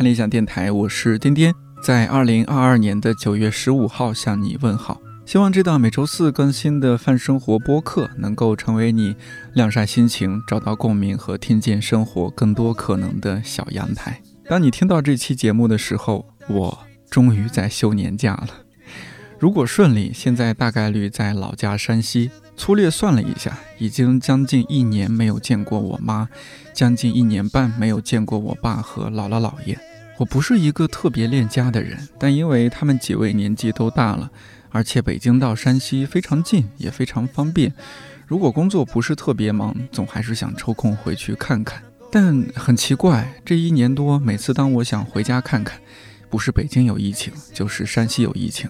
看理想电台，我是颠颠，在二零二二年的九月十五号向你问好。希望这档每周四更新的泛生活播客能够成为你晾晒心情、找到共鸣和听见生活更多可能的小阳台。当你听到这期节目的时候，我终于在休年假了。如果顺利，现在大概率在老家山西。粗略算了一下，已经将近一年没有见过我妈，将近一年半没有见过我爸和姥姥姥爷。我不是一个特别恋家的人，但因为他们几位年纪都大了，而且北京到山西非常近，也非常方便。如果工作不是特别忙，总还是想抽空回去看看。但很奇怪，这一年多，每次当我想回家看看，不是北京有疫情，就是山西有疫情，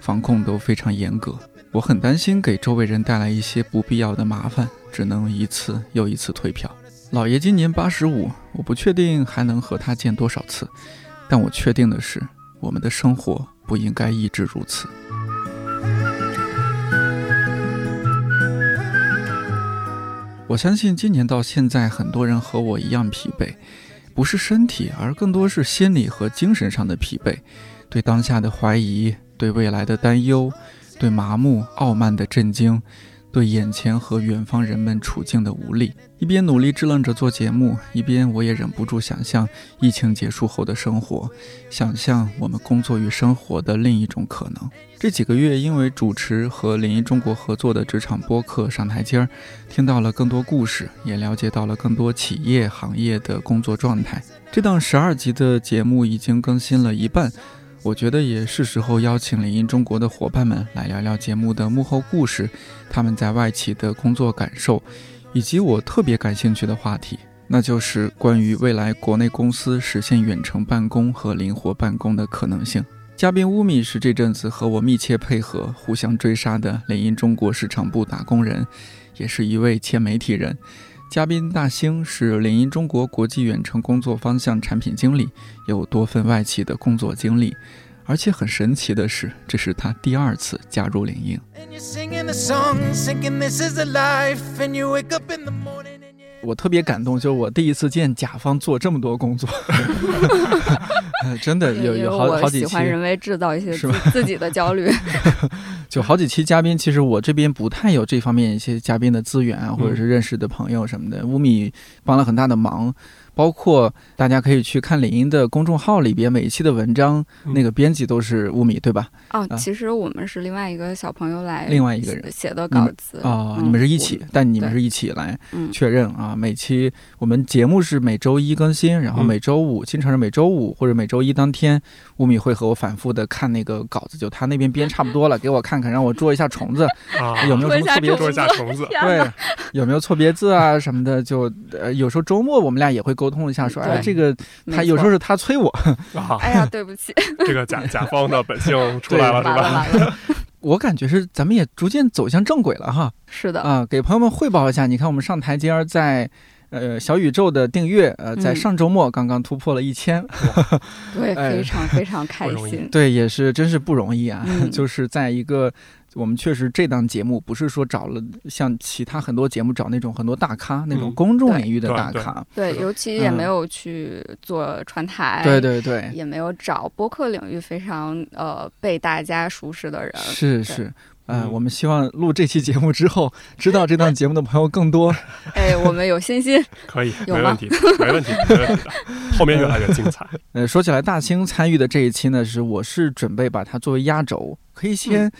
防控都非常严格。我很担心给周围人带来一些不必要的麻烦，只能一次又一次退票。老爷今年八十五，我不确定还能和他见多少次，但我确定的是，我们的生活不应该一直如此。我相信今年到现在，很多人和我一样疲惫，不是身体，而更多是心理和精神上的疲惫，对当下的怀疑，对未来的担忧。对麻木、傲慢的震惊，对眼前和远方人们处境的无力，一边努力支棱着做节目，一边我也忍不住想象疫情结束后的生活，想象我们工作与生活的另一种可能。这几个月，因为主持和临沂中国合作的职场播客上台阶儿，听到了更多故事，也了解到了更多企业行业的工作状态。这档十二集的节目已经更新了一半。我觉得也是时候邀请领英中国的伙伴们来聊聊节目的幕后故事，他们在外企的工作感受，以及我特别感兴趣的话题，那就是关于未来国内公司实现远程办公和灵活办公的可能性。嘉宾乌米是这阵子和我密切配合、互相追杀的领英中国市场部打工人，也是一位前媒体人。嘉宾大兴是领英中国国际远程工作方向产品经理，有多份外企的工作经历，而且很神奇的是，这是他第二次加入领英。我特别感动，就是我第一次见甲方做这么多工作，真的有有好好几期。喜欢人为制造一些自己的焦虑。就好几期嘉宾，其实我这边不太有这方面一些嘉宾的资源啊，或者是认识的朋友什么的。乌米帮了很大的忙。包括大家可以去看领英的公众号里边每一期的文章，那个编辑都是乌米，对吧？哦，其实我们是另外一个小朋友来，另外一个人。写的稿子。哦，你们是一起，但你们是一起来确认啊。每期我们节目是每周一更新，然后每周五经常是每周五或者每周一当天，乌米会和我反复的看那个稿子，就他那边编差不多了，给我看看，让我捉一下虫子啊，有没有什么错别捉一下虫子，对，有没有错别字啊什么的，就呃有时候周末我们俩也会沟。沟通一下，说哎，这个他有时候是他催我。哎呀，对不起，这个甲甲方的本性出来了，是吧？我感觉是咱们也逐渐走向正轨了哈。是的啊，给朋友们汇报一下，你看我们上台阶儿在呃小宇宙的订阅呃在上周末刚刚突破了一千，对，非常非常开心。对，也是真是不容易啊，就是在一个。我们确实这档节目不是说找了像其他很多节目找那种很多大咖那种公众领域的大咖，对，尤其也没有去做传台，对对对，也没有找播客领域非常呃被大家熟识的人，是是，嗯，我们希望录这期节目之后，知道这档节目的朋友更多。哎，我们有信心，可以，没问题，没问题，没问题的，后面越来越精彩。呃，说起来，大兴参与的这一期呢，是我是准备把它作为压轴，可以先。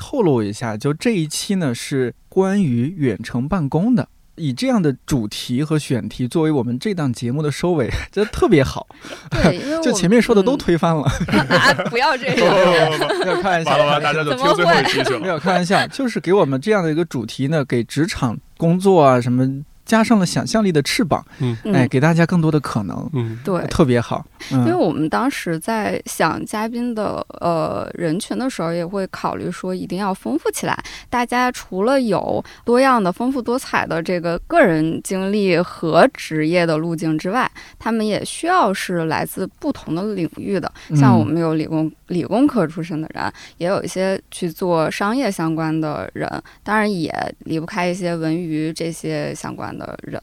透露一下，就这一期呢是关于远程办公的，以这样的主题和选题作为我们这档节目的收尾，觉得特别好。对，因为就前面说的都推翻了。不要这 样，没有开玩笑，大家就听最后一期去了。没有开玩笑，就是给我们这样的一个主题呢，给职场工作啊什么。加上了想象力的翅膀，嗯，哎，给大家更多的可能，嗯，对，特别好。因为我们当时在想嘉宾的呃人群的时候，也会考虑说一定要丰富起来。大家除了有多样的、丰富多彩的这个个人经历和职业的路径之外，他们也需要是来自不同的领域的。像我们有理工理工科出身的人，也有一些去做商业相关的人，当然也离不开一些文娱这些相关。的人，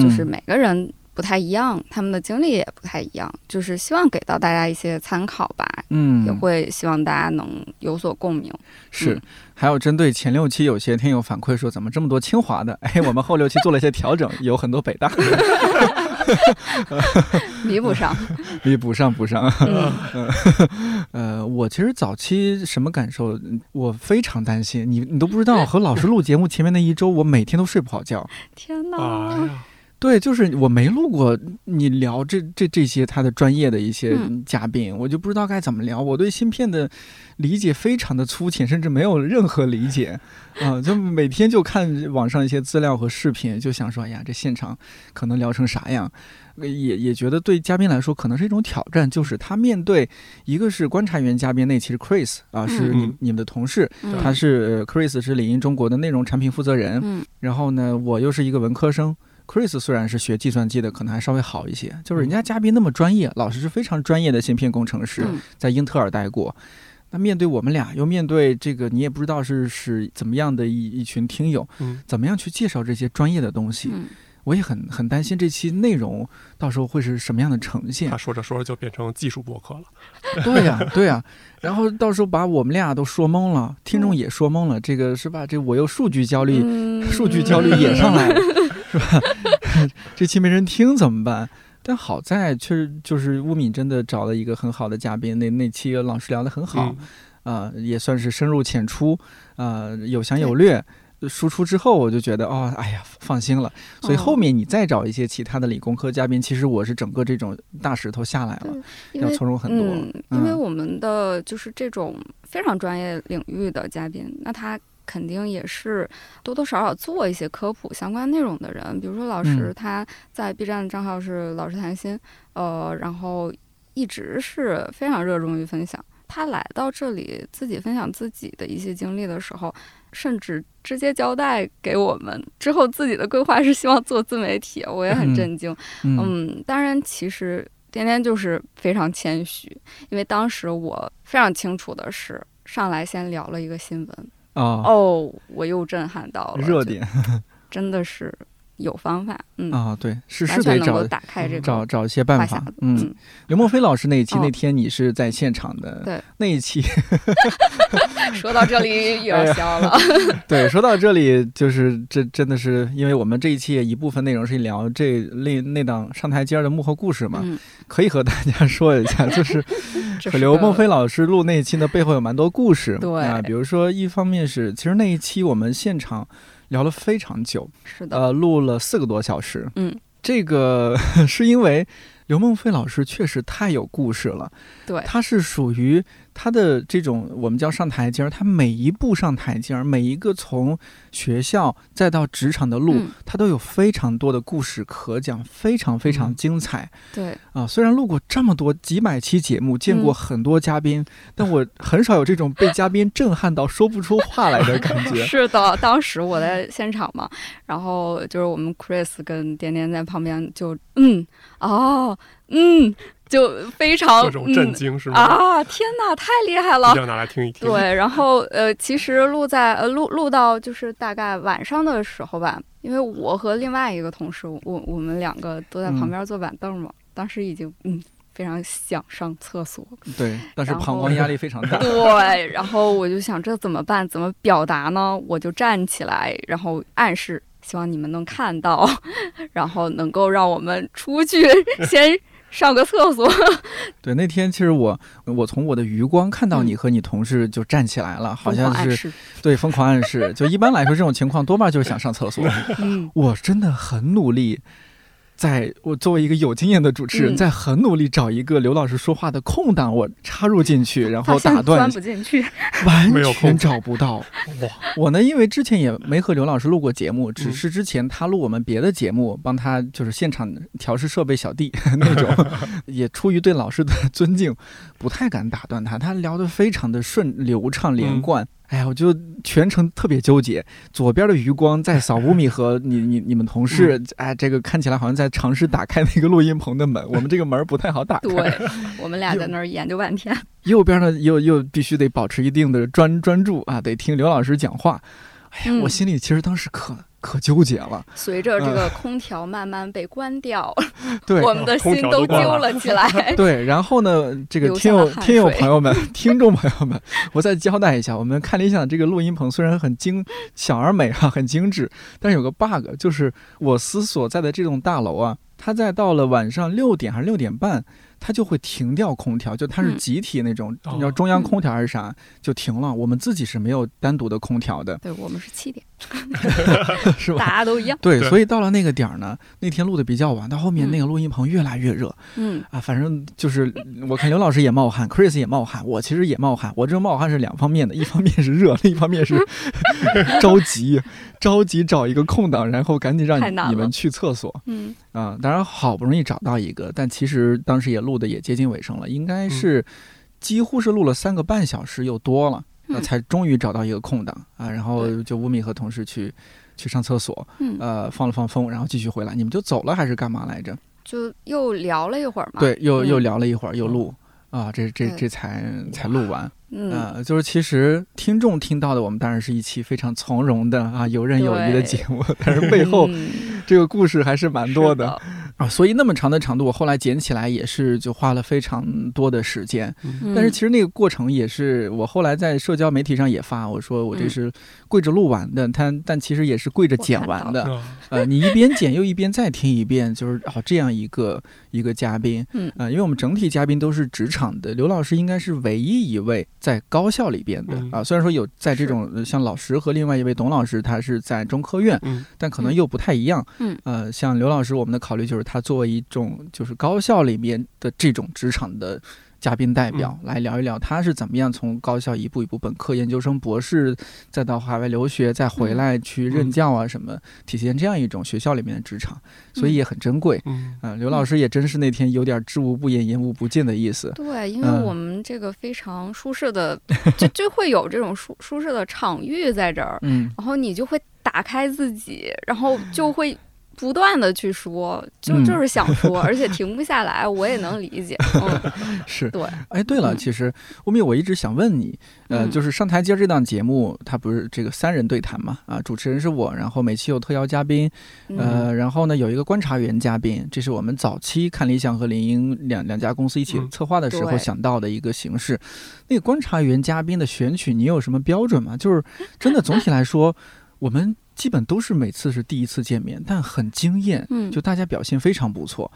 就是每个人不太一样，他们的经历也不太一样，就是希望给到大家一些参考吧，嗯，也会希望大家能有所共鸣。是嗯，还有针对前六期有些听友反馈说怎么这么多清华的，哎，我们后六期做了一些调整，有很多北大的，弥补上，弥补上补上。嗯，呃，我其实早期什么感受？我非常担心，你你都不知道，和老师录节目前面那一周，我每天都睡不好觉。天哪，对，就是我没录过你聊这这这些他的专业的一些嗯嘉宾，我就不知道该怎么聊。我对芯片的理解非常的粗浅，甚至没有任何理解，啊、就每天就看网上一些资料和视频，就想说，哎呀，这现场可能聊成啥样？呃也也觉得对嘉宾来说可能是一种挑战，就是他面对一个是观察员嘉宾，那其实 Chris 啊、是你嗯你们的同事，嗯他是呃 Chris 是领英中国的内容产品负责人，嗯然后呢，我又是一个文科生。Chris 虽然是学计算机的，可能还稍微好一些。就是人家嘉宾那么专业，老师是非常专业的芯片工程师，嗯在英特尔待过。那面对我们俩，又面对这个你也不知道是是怎么样的一一群听友，嗯，怎么样去介绍这些专业的东西？嗯，我也很很担心这期内容到时候会是什么样的呈现他。说着说着就变成技术博客了。对呀、对呀、然后到时候把我们俩都说懵了，听众嗯也说懵了，这个是吧？这我又数据焦虑，嗯数据焦虑也上来了，是吧？这期没人听怎么办？但好在确实就是乌敏真的找了一个很好的嘉宾，那那期老师聊得很好嗯，啊、也算是深入浅出，啊、有详有略。输出之后，我就觉得哦，哎呀，放心了。所以哦后面你再找一些其他的理工科嘉宾，其实我是整个这种大石头下来了，要从容很多。嗯，因为我们的就是这种非常专业领域的嘉宾，那他肯定也是多多少少做一些科普相关内容的人。比如说老师嗯他在 B 站的账号是老师谈心，呃，然后一直是非常热衷于分享。他来到这里自己分享自己的一些经历的时候，甚至直接交代给我们之后自己的规划是希望做自媒体，我也很嗯震惊。嗯嗯，当然，其实天天就是非常谦虚，因为当时我非常清楚的是，上来先聊了一个新闻，啊，哦，我又震撼到了，热点。真的是有方法，嗯，啊，对，是是得找打开这个找找一些办法嗯。嗯，刘梦飞老师那一期，哦那天你是在现场的，对，那一期 说到这里要笑了，对，说到这里，就是这真的是，因为我们这一期也一部分内容是聊这那那档上台阶的幕后故事嘛，嗯，可以和大家说一下，就是刘梦飞老师录那一期的，背后有蛮多故事，对啊，比如说一方面是，其实那一期我们现场聊了非常久，是的，呃，录了四个多小时，嗯，这个 是因为刘梦飞老师确实太有故事了。对，他是属于他的这种我们叫上台阶儿，他每一步上台阶儿，每一个从学校再到职场的路，嗯他都有非常多的故事可讲，非常非常嗯精彩、对，啊！虽然录过这么多几百期节目，见过嗯很多嘉宾，但我很少有这种被嘉宾震撼到说不出话来的感觉。是的，当时我在现场嘛，然后就是我们 Chris 跟点点在旁边就嗯哦嗯，就非常各种震嗯惊是吗？啊！天哪，太厉害了一定！要拿来听一听。对，然后呃，其实录在呃录录到就是大概晚上的时候吧，因为我和另外一个同事，我我们两个都在旁嗯边坐板凳嘛，当时已经嗯非常想上厕所，对，但是膀胱压力非常大。对，然后我就想这怎么办？怎么表达呢？我就站起来，然后暗示希望你们能看到，然后能够让我们出去先上个厕所。对，那天其实我我从我的余光看到你和你同事就站起来了，好像是 对疯狂暗示。就一般来说，这种情况多半就是想上厕所。嗯，我真的很努力，在我作为一个有经验的主持人，嗯。在很努力找一个刘老师说话的空档，我插入进去，然后打断钻，不进去。完没有全找不到。哇，我呢，因为之前也没和刘老师录过节目，只嗯。是之前他录我们别的节目，帮他就是现场调试设备小弟 那种，也出于对老师的尊敬，不太敢打断他。他聊得非常的顺流畅连嗯贯。哎呀，我就全程特别纠结，左边的余光在扫乌米和 你你你们同事，哎，这个看起来好像在尝试打开那个录音棚的门，我们这个门不太好打开。对，我们俩在那儿研究半天。右边呢又又必须得保持一定的专专注啊，得听刘老师讲话。哎呀，嗯我心里其实当时可可纠结了。随着这个空调慢慢被关掉，对我们的心都揪了起来。对，然后呢，这个听友听友朋友们、听众朋友们，我再交代一下，我们看理想这个录音棚虽然很精小而美啊，很精致，但是有个 bug，就是我司所在的这栋大楼啊，它在到了晚上六点还是六点半。它就会停掉空调，就它是集体那种，你要中央空调还是啥，就停了。我们自己是没有单独的空调的。对我们是七点，是吧？大家都一样。对，所以到了那个点儿呢，那天录的比较晚，到后面那个录音棚越来越热。嗯啊，反正就是我看刘老师也冒汗，Chris 也冒汗，我其实也冒汗。我这冒汗是两方面的，一方面是热，另一方面是 着急，着急找一个空档，然后赶紧让你们去厕所。嗯啊，当然好不容易找到一个，但其实当时也录的也接近尾声了，应该是几乎是录了三个半小时又多了，那才终于找到一个空档啊。然后就乌米和同事去去上厕所，呃，放了放风，然后继续回来。你们就走了还是干嘛来着？就又聊了一会儿嘛。对，又又聊了一会儿，又录啊，这这这才才录完。嗯，就是其实听众听到的，我们当然是一期非常从容的啊，游刃有余的节目，但是背后这个故事还是蛮多的啊。所以那么长的长度，我后来剪起来也是就花了非常多的时间。但是其实那个过程也是我后来在社交媒体上也发，我说我这是跪着录完的，但但其实也是跪着剪完的。呃，你一边剪又一边再听一遍，就是哦这样一个一个嘉宾，嗯啊，因为我们整体嘉宾都是职场的，刘老师应该是唯一一位。在高校里边的啊，虽然说有在这种像老师和另外一位董老师，他是在中科院，但可能又不太一样。嗯，呃，像刘老师，我们的考虑就是他作为一种就是高校里面的这种职场的。嘉宾代表来聊一聊，他是怎么样从高校一步一步本科、研究生、博士，再到海外留学，再回来去任教啊什么，体现这样一种学校里面的职场，所以也很珍贵。嗯，刘老师也真是那天有点知无不言，言无不尽的意思。对，因为我们这个非常舒适的，就就会有这种舒舒适的场域在这儿，嗯，然后你就会打开自己，然后就会。不断的去说，就就是想说，而且停不下来，我也能理解。嗯，是对。哎，对了，其实吴敏，我一直想问你，呃，就是上台阶这档节目，它不是这个三人对谈嘛？啊，主持人是我，然后每期有特邀嘉宾，呃，然后呢有一个观察员嘉宾，这是我们早期看理想和林英两两家公司一起策划的时候想到的一个形式。那个观察员嘉宾的选取，你有什么标准吗？就是真的总体来说，我们。基本都是每次是第一次见面，但很惊艳，嗯，就大家表现非常不错。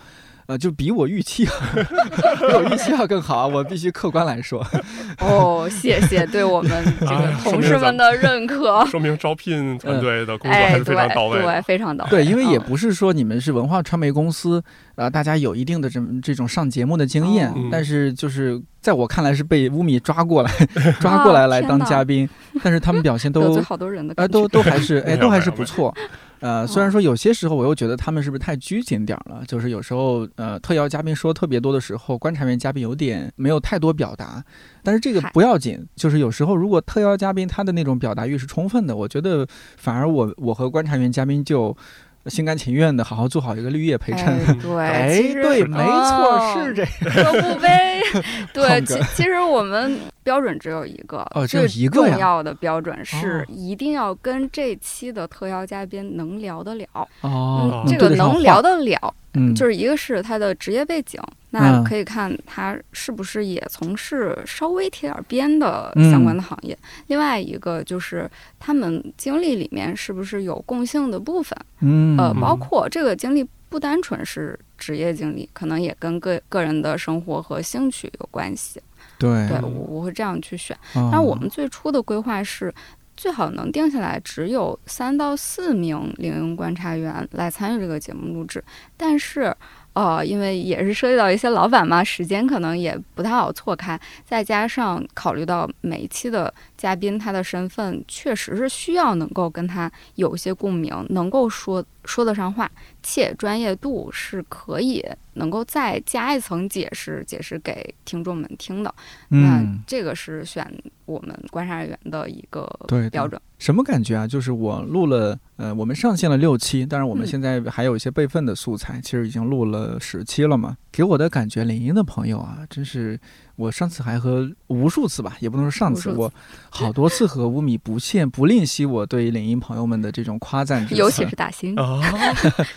呃，就比我预期，比我预期要更好，我必须客观来说。哦，谢谢对我们这个同事们的认可，说明招聘团队的工作还是非常到位，对，非常到位。对，因为也不是说你们是文化传媒公司，呃，大家有一定的这这种上节目的经验，但是就是在我看来是被乌米抓过来，抓过来来当嘉宾，但是他们表现都好多人的，哎，都都还是哎，都还是不错。呃，虽然说有些时候我又觉得他们是不是太拘谨点儿了，就是有时候呃特邀嘉宾说特别多的时候，观察员嘉宾有点没有太多表达，但是这个不要紧，就是有时候如果特邀嘉宾他的那种表达欲是充分的，我觉得反而我我和观察员嘉宾就。心甘情愿的，好好做好一个绿叶陪衬。对，哎，对，没错，是这 个不呗？对，其其实我们标准只有一个，哦，只有一个重要的标准是一定要跟这期的特邀嘉宾能聊得了。哦，这个能聊得了。嗯，就是一个是他的职业背景，那可以看他是不是也从事稍微贴点边的相关的行业。另外一个就是他们经历里面是不是有共性的部分？嗯，呃，包括这个经历不单纯是职业经历，可能也跟个个人的生活和兴趣有关系。对，对我我会这样去选。但我们最初的规划是。最好能定下来，只有三到四名领英观察员来参与这个节目录制。但是，哦，因为也是涉及到一些老板嘛，时间可能也不太好错开。再加上考虑到每一期的嘉宾他的身份，确实是需要能够跟他有一些共鸣，能够说说得上话，且专业度是可以能够再加一层解释，解释给听众们听的。那嗯，这个是选我们观察人员的一个对对标准。什么感觉啊？就是我录了，呃，我们上线了六期，但是我们嗯现在还有一些备份的素材，其实已经录了十期了嘛。给我的感觉，林英的朋友啊，真是我上次还和无数次吧，也不能说上次，次我好多次和吴米不限不吝惜我对领英朋友们的这种夸赞之词，尤其是大兴，啊，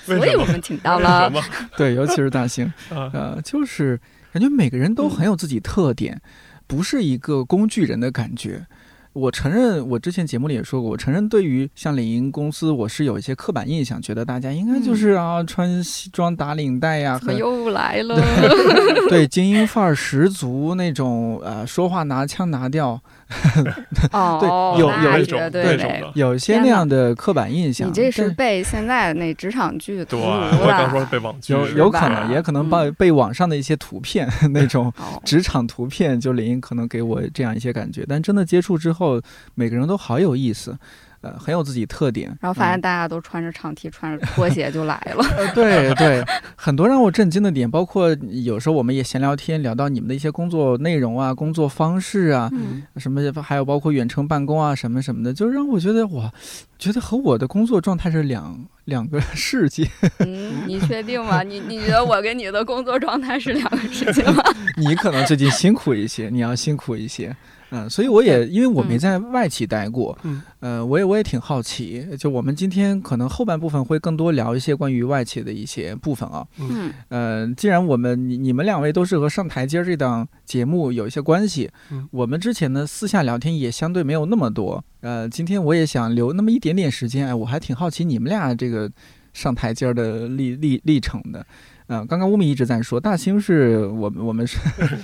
所以我们请到了 对，尤其是大兴，啊？呃，就是感觉每个人都很有自己特点，不是一个工具人的感觉。我承认，我之前节目里也说过，我承认对于像领英公司，我是有一些刻板印象，觉得大家应该就是啊，穿西装打领带呀、怎么很又来了？对精英范儿十足那种，呃，说话拿腔拿调，哦，有那有绝对种的。有一些那样的刻板印象。你这是被现在那职场剧对，荼我刚说。被网剧有有可能，也可能被嗯被网上的一些图片 那种哦，职场图片，就林可能给我这样一些感觉，但真的接触之后，每个人都好有意思，呃，很有自己特点。然后发现嗯大家都穿着长 T、穿着拖鞋就来了。呃，对对，很多让我震惊的点，包括有时候我们也闲聊天，聊到你们的一些工作内容啊、工作方式啊，嗯，什么，还有包括远程办公啊，什么什么的，就让我觉得哇，觉得和我的工作状态是两两个世界。嗯，你确定吗？你你觉得我跟你的工作状态是两个世界吗？你可能最近辛苦一些，你要辛苦一些。嗯，所以我也因为我没嗯在外企待过，嗯，呃，我也我也挺好奇，就我们今天可能后半部分会更多聊一些关于外企的一些部分啊。嗯呃，既然我们你你们两位都是和上台阶这档节目有一些关系，嗯我们之前呢私下聊天也相对没有那么多。呃，今天我也想留那么一点点时间，哎，我还挺好奇你们俩这个上台阶的历历历程的。嗯、刚刚乌米一直在说大兴是我们我们是，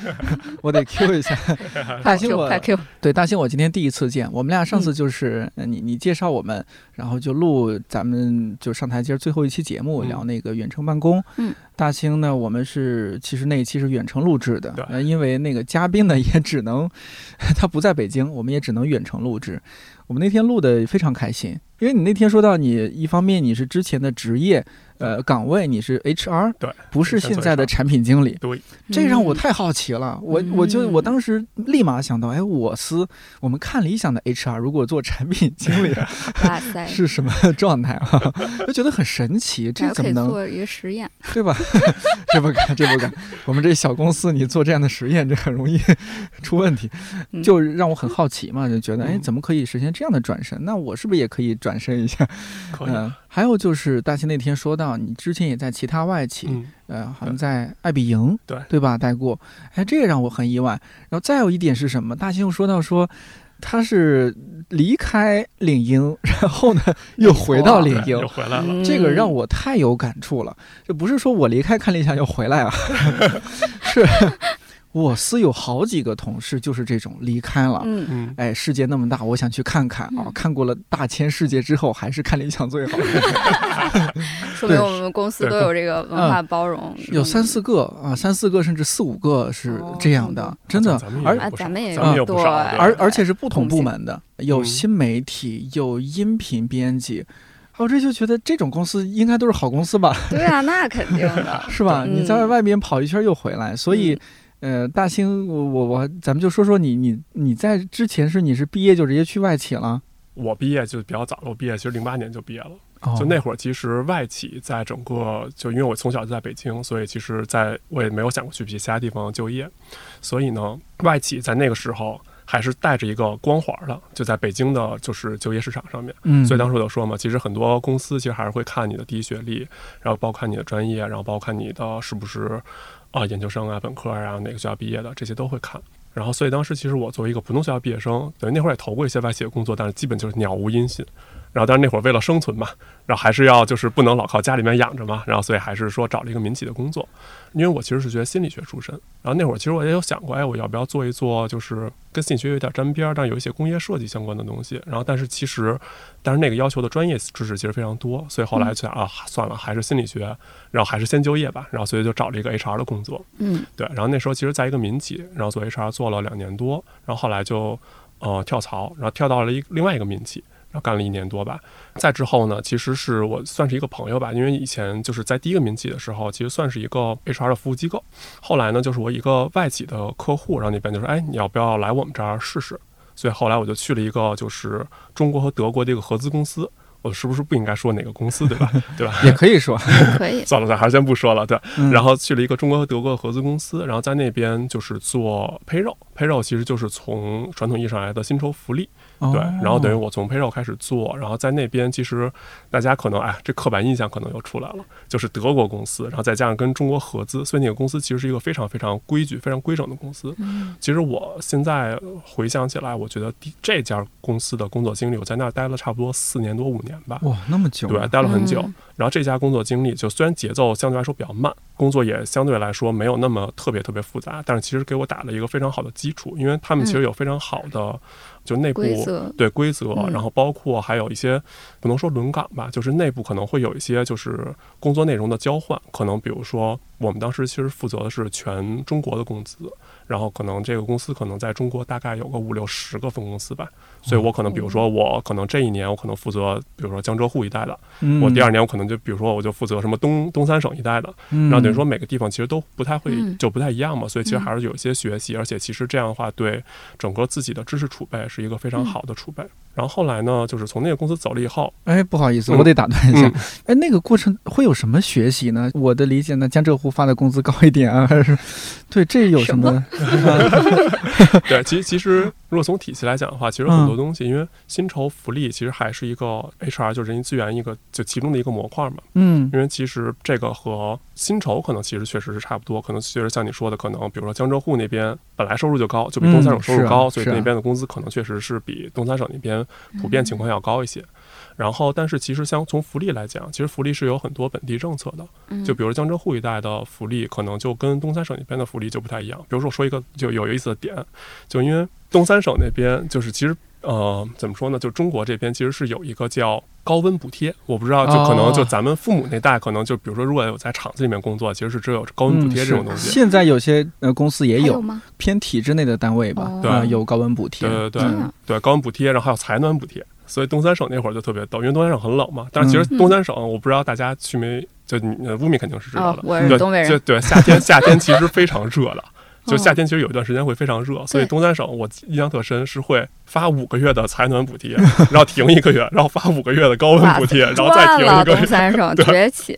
我得 Q 一下 大兴我对大兴我今天第一次见，我们俩嗯上次就是、呃你你介绍我们，然后就录咱们就上台阶儿最后一期节目嗯聊那个远程办公。嗯，大兴呢，我们是其实那一期是远程录制的因为那个嘉宾呢也只能他不在北京，我们也只能远程录制。我们那天录的非常开心，因为你那天说到你一方面你是之前的职业呃岗位你是 HR，对，不是现在的产品经理，对，这让我嗯太好奇了，我我就我嗯当时立马想到，哎，我司我们看理想的 HR 如果做产品经理哇塞，是什么状态啊？就觉得很神奇，这怎么能做一个实验？对吧？这不敢，这不敢。我们这小公司，你做这样的实验，这很容易出问题，嗯就让我很好奇嘛，就觉得，哎，嗯怎么可以实现这样的转身？那我是不是也可以转身一下？可以。嗯，还有就是大齐那天说到，你之前也在其他外企，嗯，呃，好像在爱彼迎，对对吧？待过，哎，这个让我很意外。然后再有一点是什么？大兴又说到说，他是离开领英，然后呢又回到领英又，回来了。嗯这个让我太有感触了。这不是说我离开看理想又回来啊，是我司有好几个同事就是这种离开了。嗯，嗯，哎，世界那么大，我想去看看啊！嗯看过了大千世界之后，还是看理想最好。说明我们公司都有这个文化包容。有三四个啊，三四个甚至四五个是哦这样的，真的咱们。也而咱们也咱们也有不少而而且是不同部门的，有嗯新媒体，有音频编辑。我这就觉得这种公司应该都是好公司吧，对啊，那肯定的。是吧？嗯你在外边跑一圈又回来，所以，呃，大兴，我我我，咱们就说说你你你在之前是你是毕业就直接去外企了？我毕业就比较早了，我毕业其实零八年就毕业了。哦就那会儿，其实外企在整个就因为我从小就在北京，所以其实在我也没有想过去其他地方就业，所以呢，外企在那个时候还是带着一个光环的，就在北京的就是就业市场上面。嗯，所以当时我就说嘛，其实很多公司其实还是会看你的第一学历，然后包括看你的专业，然后包括看你的是不是啊、研究生啊、本科啊、哪个学校毕业的，这些都会看。然后，所以当时其实我作为一个普通学校毕业生，等于那会儿也投过一些外企的工作，但是基本就是鸟无音信。然后，但是那会儿为了生存嘛，然后还是要就是不能老靠家里面养着嘛，然后所以还是说找了一个民企的工作。因为我其实是学心理学出身，然后那会儿其实我也有想过，哎，我要不要做一做就是跟心理学有点沾边儿，但有一些工业设计相关的东西。然后，但是其实，但是那个要求的专业知识其实非常多，所以后来就想啊，算了，还是心理学，然后还是先就业吧。然后所以就找了一个 HR 的工作。嗯对，然后那时候其实在一个民企，然后做 HR 做了两年多，然后后来就呃跳槽，然后跳到了一另外一个民企，然后干了一年多吧。再之后呢，其实是我算是一个朋友吧，因为以前就是在第一个民企的时候，其实算是一个 HR 的服务机构。后来呢，就是我一个外企的客户，然后那边就说，哎，你要不要来我们这儿试试？所以后来我就去了一个就是中国和德国的一个合资公司。我是不是不应该说哪个公司，对吧？对吧？也可以说，可以。算了，咱还是先不说了。对，嗯然后去了一个中国和德国的合资公司，然后在那边就是做 payroll，payroll 其实就是从传统意义上来的薪酬福利。哦对，然后等于我从 payroll 开始做，然后在那边其实大家可能哎，这刻板印象可能又出来了，就是德国公司，然后再加上跟中国合资，所以那个公司其实是一个非常非常规矩、非常规整的公司。嗯其实我现在回想起来，我觉得第这家公司的工作经历，我在那儿待了差不多四年多五年吧。哇，那么久啊，对，待了很久。嗯然后这家工作经历，就虽然节奏相对来说比较慢，工作也相对来说没有那么特别特别复杂，但是其实给我打了一个非常好的基础，因为他们其实有非常好的、就内部规对规则，嗯然后包括还有一些不能说轮岗吧，就是内部可能会有一些就是工作内容的交换，可能比如说我们当时其实负责的是全中国的工资。然后可能这个公司可能在中国大概有个五六十个分公司吧，所以我可能比如说我可能这一年我可能负责，比如说江浙沪一带的，嗯。我第二年我可能就比如说我就负责什么东东三省一带的，嗯，然后等于说每个地方其实都不太会嗯。就不太一样嘛，所以其实嗯。还是有一些学习，而且其实这样的话对整个自己的知识储备是一个非常好的储备。然后后来呢，就是从那个公司走了以后，哎，不好意思，嗯。我得打断一下。嗯。哎，那个过程会有什么学习呢？我的理解呢，江浙沪发的工资高一点啊，还是？对这有什么？对，其实其实如果从体系来讲的话，其实很多东西，因为薪酬福利其实还是一个 HR 就人力资源一个就其中的一个模块嘛。嗯因为其实这个和薪酬可能其实确实是差不多，可能确实像你说的，可能比如说江浙沪那边本来收入就高，就比东三省收入高，所以那边的工资可能确实是比东三省那边普遍情况要高一些。然后，但是其实像从福利来讲，其实福利是有很多本地政策的，嗯就比如江浙沪一带的福利，可能就跟东三省那边的福利就不太一样。比如说，我说一个就有意思的点，就因为东三省那边就是其实呃怎么说呢，就中国这边其实是有一个叫高温补贴，我不知道，就可能就哦咱们父母那代，可能就比如说如果有在厂子里面工作，其实是只有高温补贴这种东西。嗯现在有些呃公司也有有吗？偏体制内的单位吧，有高温补贴。对对对嗯对，高温补贴，然后还有采暖补贴，所以东三省那会儿就特别逗，因为东三省很冷嘛。但是其实嗯东三省，我不知道大家去没，就乌米肯定是知道的，，哦我是对，东北人。就对，夏天夏天其实非常热的。就哦夏天其实有一段时间会非常热，所以东三省我印象特深，是会发五个月的采暖补贴，然后停一个月，然后发五个月的高温补贴，然后再停一个月，东三省 对。崛起，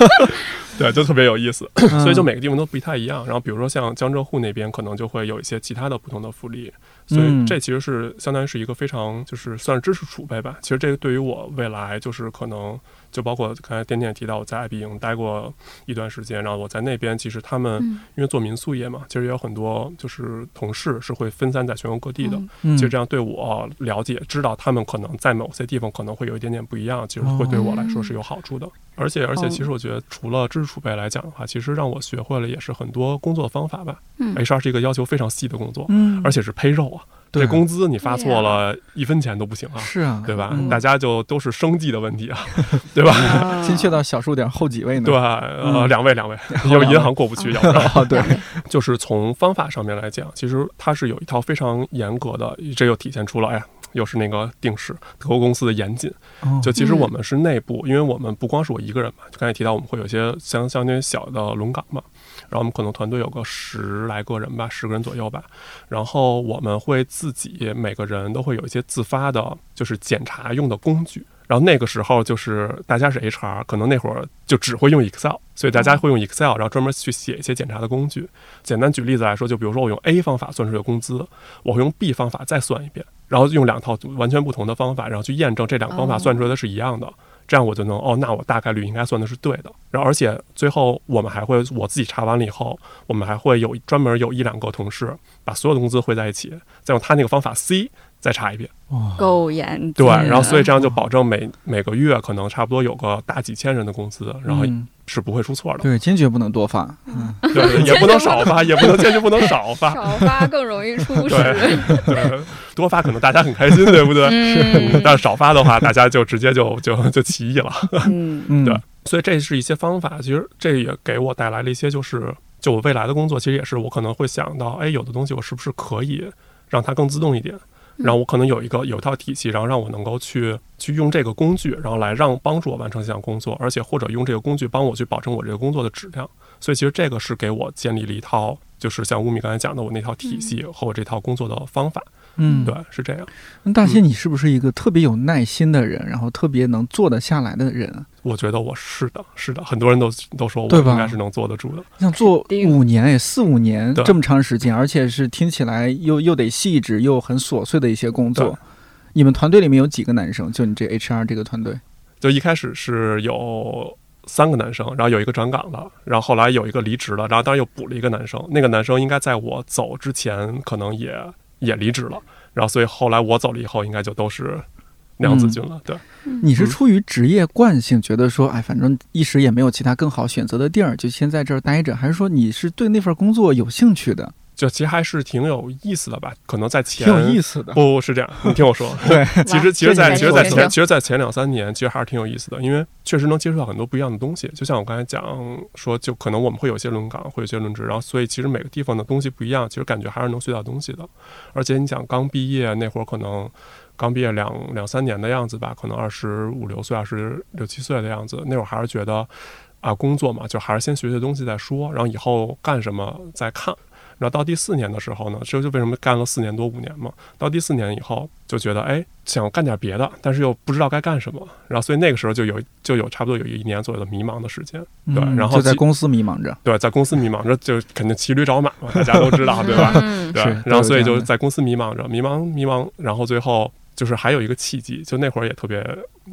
对，就特别有意思。嗯所以就每个地方都不太一样。然后比如说像江浙沪那边，可能就会有一些其他的不同的福利，所以嗯。这其实是相当于是一个非常就是算是知识储备吧。其实这个对于我未来就是可能就包括刚才点点也提到我在爱彼迎待过一段时间，然后我在那边其实他们嗯因为做民宿业嘛，其实也有很多就是同事是会分散在全国各地的。其实这样对我了解，知道他们可能在某些地方可能会有一点点不一样，其实会对我来说是有好处的。而且而且，哦其实我觉得除了知识储备来讲的话，其实让我学会了也是很多工作方法吧。嗯 HR 是一个要求非常细的工作，嗯，而且是配肉啊，对这工资你发错了一分钱都不行啊，是啊，对吧？嗯大家就都是生计的问题啊，对吧？啊 精确到小数点后几位呢？对，吧？呃，嗯两位两位，两位 有银行过不去，要不然。哦，对，就是从方法上面来讲，其实它是有一套非常严格的，这又体现出了，哎呀，又是那个定式德国公司的严谨。哦就其实嗯我们是内部，因为我们不光是我一个人嘛，就刚才提到我们会有一些相相对小的轮岗嘛，然后我们可能团队有个十来个人吧，十个人左右吧，然后我们会自己每个人都会有一些自发的，就是检查用的工具。然后那个时候就是大家是 HR，可能那会儿就只会用 Excel，所以大家会用 Excel，然后专门去写一些检查的工具。简单举例子来说，就比如说我用 A 方法算出来的工资，我会用 B 方法再算一遍，然后用两套完全不同的方法，然后去验证这两个方法哦算出来的是一样的。这样我就能哦，那我大概率应该算的是对的。然后而且最后我们还会我自己查完了以后，我们还会有专门有一两个同事把所有的工资汇在一起，再用他那个方法 C 再查一遍。哇，够严谨。对，然后所以这样就保证每每个月可能差不多有个大几千人的工资，然后嗯是不会出错的。对，坚决不能多发。嗯，对，也不能少发，也不能坚决不能少发。少发更容易出事。多发可能大家很开心，对不对？嗯但是少发的话，大家就直接就就就起义了。嗯 嗯，对所以这是一些方法，其实这也给我带来了一些，就是就我未来的工作，其实也是我可能会想到，哎，有的东西我是不是可以让它更自动一点，然后我可能有一个有一套体系，然后让我能够去去用这个工具，然后来让帮助我完成这项工作，而且或者用这个工具帮我去保证我这个工作的质量。所以其实这个是给我建立了一套，就是像乌米刚才讲的我那套体系和我这套工作的方法。嗯，对，是这样。那大仙，你是不是一个特别有耐心的人，然后特别能做得下来的人？我觉得我是的，是的，很多人都都说我应该是能坐得住的。像做五年哎，四五年这么长时间，而且是听起来又又得细致又很琐碎的一些工作。你们团队里面有几个男生？就你这 HR 这个团队？就一开始是有三个男生，然后有一个转岗了，然后后来有一个离职了，然后当然又补了一个男生。那个男生应该在我走之前可能也也离职了，然后所以后来我走了以后，应该就都是娘子军了。对，你是嗯。出于职业惯性，觉得说，哎，反正一时也没有其他更好选择的地儿，就先在这儿待着，还是说你是对那份工作有兴趣的，就其实还是挺有意思的吧？可能在前挺有意思的？不不是这样，你听我说。对，其实，其实在，其实，在前，其实，在前两三年，其实还是挺有意思的，因为确实能接触到很多不一样的东西。就像我刚才讲说，就可能我们会有些轮岗，会有些轮值，然后所以其实每个地方的东西不一样，其实感觉还是能学到东西的。而且你想，刚毕业那会儿，可能刚毕业两两三年的样子吧，可能二十五六岁、二十六七岁的样子，那会儿还是觉得啊，工作嘛，就还是先学学东西再说，然后以后干什么再看。然后到第四年的时候呢，这就为什么干了四年多五年嘛？到第四年以后就觉得，哎，想干点别的，但是又不知道该干什么。然后所以那个时候就有就有差不多有一年左右的迷茫的时间。对嗯然后其就在公司迷茫着，对，在公司迷茫着，就肯定骑驴找马嘛，大家都知道，对吧？嗯对，然后所以就在公司迷茫着，迷茫迷茫，然后最后就是还有一个契机，就那会儿也特别，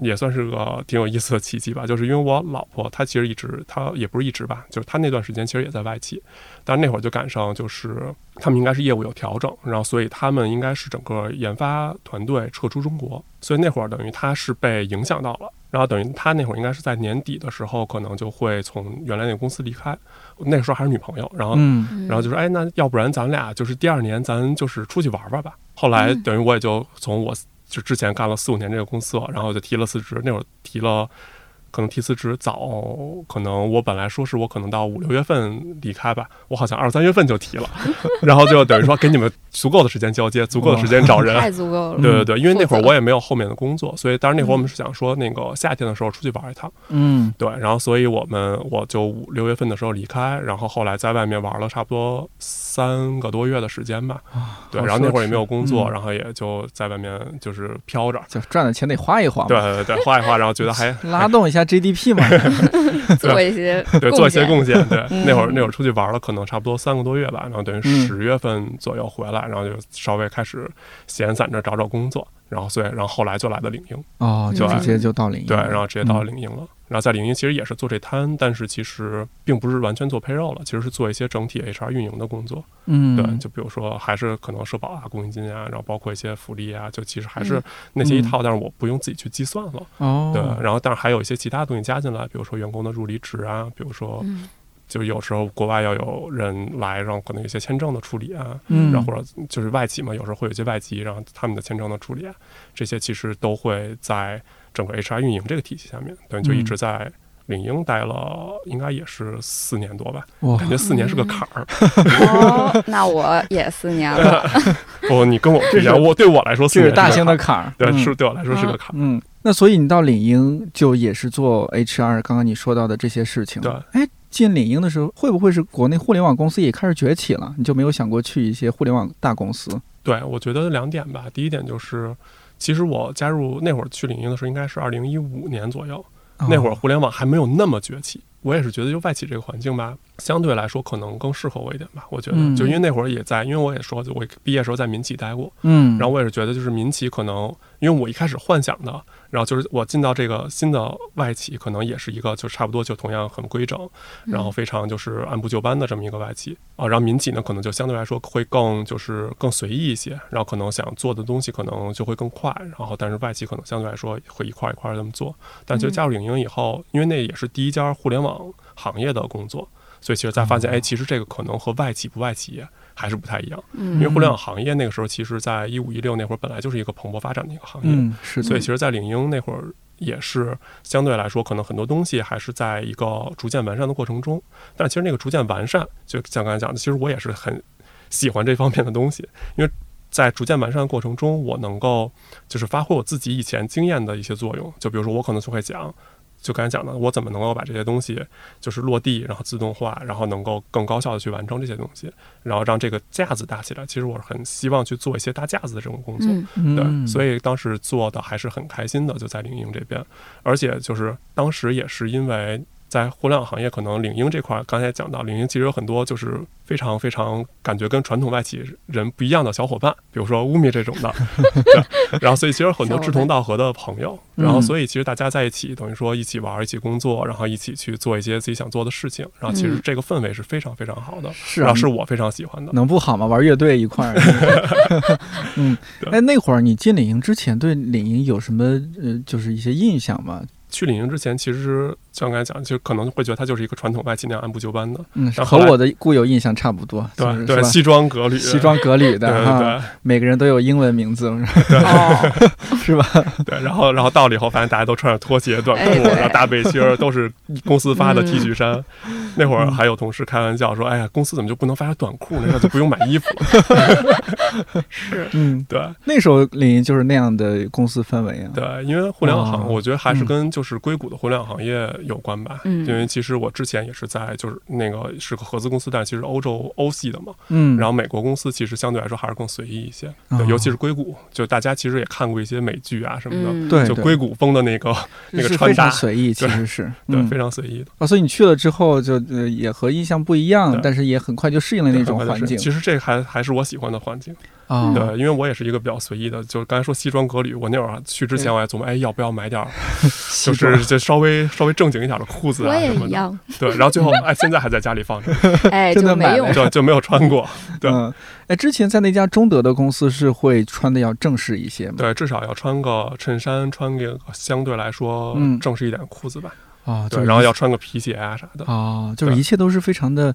也算是个挺有意思的契机吧。就是因为我老婆她其实一直，她也不是一直吧，就是她那段时间其实也在外企，但是那会儿就赶上就是他们应该是业务有调整，然后所以他们应该是整个研发团队撤出中国，所以那会儿等于她是被影响到了。然后等于她那会儿应该是在年底的时候，可能就会从原来那个公司离开。那个时候还是女朋友，然后嗯然后就说，哎，那要不然咱俩就是第二年咱就是出去玩玩吧。后来嗯等于我也就从我就之前干了四五年这个公司，然后就提了辞职。那会儿提了，可能提辞职早，可能我本来说是我可能到五六月份离开吧，我好像二三月份就提了，然后就等于说给你们足够的时间交接，足够的时间找人。太足够了。对对对，因为那会儿我也没有后面的工作，所以当然那会儿我们是想说那个夏天的时候出去玩一趟。嗯对，然后所以我们我就五六月份的时候离开，然后后来在外面玩了差不多三个多月的时间吧。对，然后那会儿也没有工作，嗯然后也就在外面就是飘着。就赚的钱得花一花，对对对，花一花，然后觉得还 拉动一下 GDP 嘛。做一些对做一些贡献。对，嗯那会儿那会儿出去玩了，可能差不多三个多月吧，然后等于嗯十月份左右回来，然后就稍微开始闲散着找找工作，然后所以然后后来就来的领英。哦，就直接就到领英对，然后直接到领英了。然后在领英其实也是做这摊，但是其实并不是完全做 payroll 了，其实是做一些整体 HR 运营的工作。嗯，对，就比如说还是可能社保啊、公积金啊，然后包括一些福利啊，就其实还是嗯那些一套，但是我不用自己去计算了。哦，对，然后但是还有一些其他东西加进来，比如说员工的入离职啊，比如说嗯就有时候国外要有人来，然后可能有一些签证的处理啊，嗯，然后或者就是外企嘛，有时候会有一些外籍，然后他们的签证的处理啊，这些其实都会在整个 HR 运营这个体系下面，等于就一嗯直在领英待了，应该也是四年多吧，感觉四年是个坎儿。哦，那我也四年了。不，你跟我不一样，我对我来说四这年是大型的坎儿，对，嗯是对我来说是个坎儿。嗯，那所以你到领英就也是做 HR，刚刚你说到的这些事情。对，哎，进领英的时候，会不会是国内互联网公司也开始崛起了？你就没有想过去一些互联网大公司？对，我觉得两点吧。第一点就是，其实我加入那会儿去领英的时候，应该是二零一五年左右，那会儿哦互联网还没有那么崛起。我也是觉得，就外企这个环境吧，相对来说可能更适合我一点吧。我觉得，嗯就因为那会儿也在，因为我也说，就我毕业时候在民企待过，嗯，然后我也是觉得，就是民企可能，因为我一开始幻想的，然后就是我进到这个新的外企，可能也是一个就差不多就同样很规整，然后非常就是按部就班的这么一个外企啊。然后民企呢，可能就相对来说会更就是更随意一些，然后可能想做的东西可能就会更快，然后但是外企可能相对来说会一块一块的这么做。但其实加入领英以后，因为那也是第一家互联网行业的工作，所以其实才发现，哎，其实这个可能和外企不外企还是不太一样。嗯因为互联网行业那个时候，其实在一五一六那会儿，本来就是一个蓬勃发展的一个行业，嗯，是的，所以其实，在领英那会儿也是相对来说，可能很多东西还是在一个逐渐完善的过程中。但其实那个逐渐完善，就像刚才讲的，其实我也是很喜欢这方面的东西，因为在逐渐完善的过程中，我能够就是发挥我自己以前经验的一些作用。就比如说，我可能就会讲，就刚才讲的，我怎么能够把这些东西就是落地，然后自动化，然后能够更高效的去完成这些东西，然后让这个架子搭起来。其实我是很希望去做一些搭架子的这种工作。嗯对，所以以当时做的还是很开心的，就在领英这边，而且就是当时也是因为在互联网行业，可能领英这块儿，刚才讲到领英其实有很多就是非常非常感觉跟传统外企人不一样的小伙伴，比如说乌米这种的，对，然后所以其实很多志同道合的朋友，嗯然后所以其实大家在一起，等于说一起玩儿、一起工作，然后一起去做一些自己想做的事情，然后其实嗯这个氛围是非常非常好的，是啊然后是我非常喜欢的。能不好吗？玩乐队一块儿，嗯，对哎，那会儿你进领英之前，对领英有什么呃，就是一些印象吗？去领英之前，其实像刚才讲，就可能会觉得它就是一个传统外企那样按部就班的，嗯，和我的固有印象差不多，对对，西装革履，西装革履的 哈，对对每个人都有英文名字，哦，是吧？对，然后然后到了以后，发现大家都穿着拖鞋、短裤，然后大背心儿，都是公司发的嗯 T 恤衫。那会儿还有同事开玩笑说：“哎呀，公司怎么就不能发短裤呢？那就不用买衣服了。是，嗯”，对那时候领英就是那样的公司氛围啊。对，因为互联网行，哦我觉得还是嗯跟就是硅谷的互联网行业有关吧。嗯。因为其实我之前也是在就是那个是个合资公司，但其实欧洲欧系的嘛。嗯，然后美国公司其实相对来说还是更随意一些，哦对，尤其是硅谷，就大家其实也看过一些美剧啊什么的，嗯，对对。就硅谷风的那个那个穿是非常搭，随意，其实是 对，嗯。非常随意的。哦，所以你去了之后就呃也和印象不一样，但是也很快就适应了那种环境。其实这还还是我喜欢的环境，啊。对，因为我也是一个比较随意的，就是刚才说西装革履，我那会儿去之前我还琢磨，哎，要不要买点儿，就是就稍微稍微正经一点的裤子啊什么的，也一样，对，然后最后哎，现在还在家里放着，哎，真的没用，就就没有穿过，对。嗯，哎，之前在那家中德的公司是会穿的要正式一些吗？对，至少要穿个衬衫，穿个相对来说嗯。正式一点的裤子吧，啊，就对，然后要穿个皮鞋啊啥的，啊，就是一切都是非常的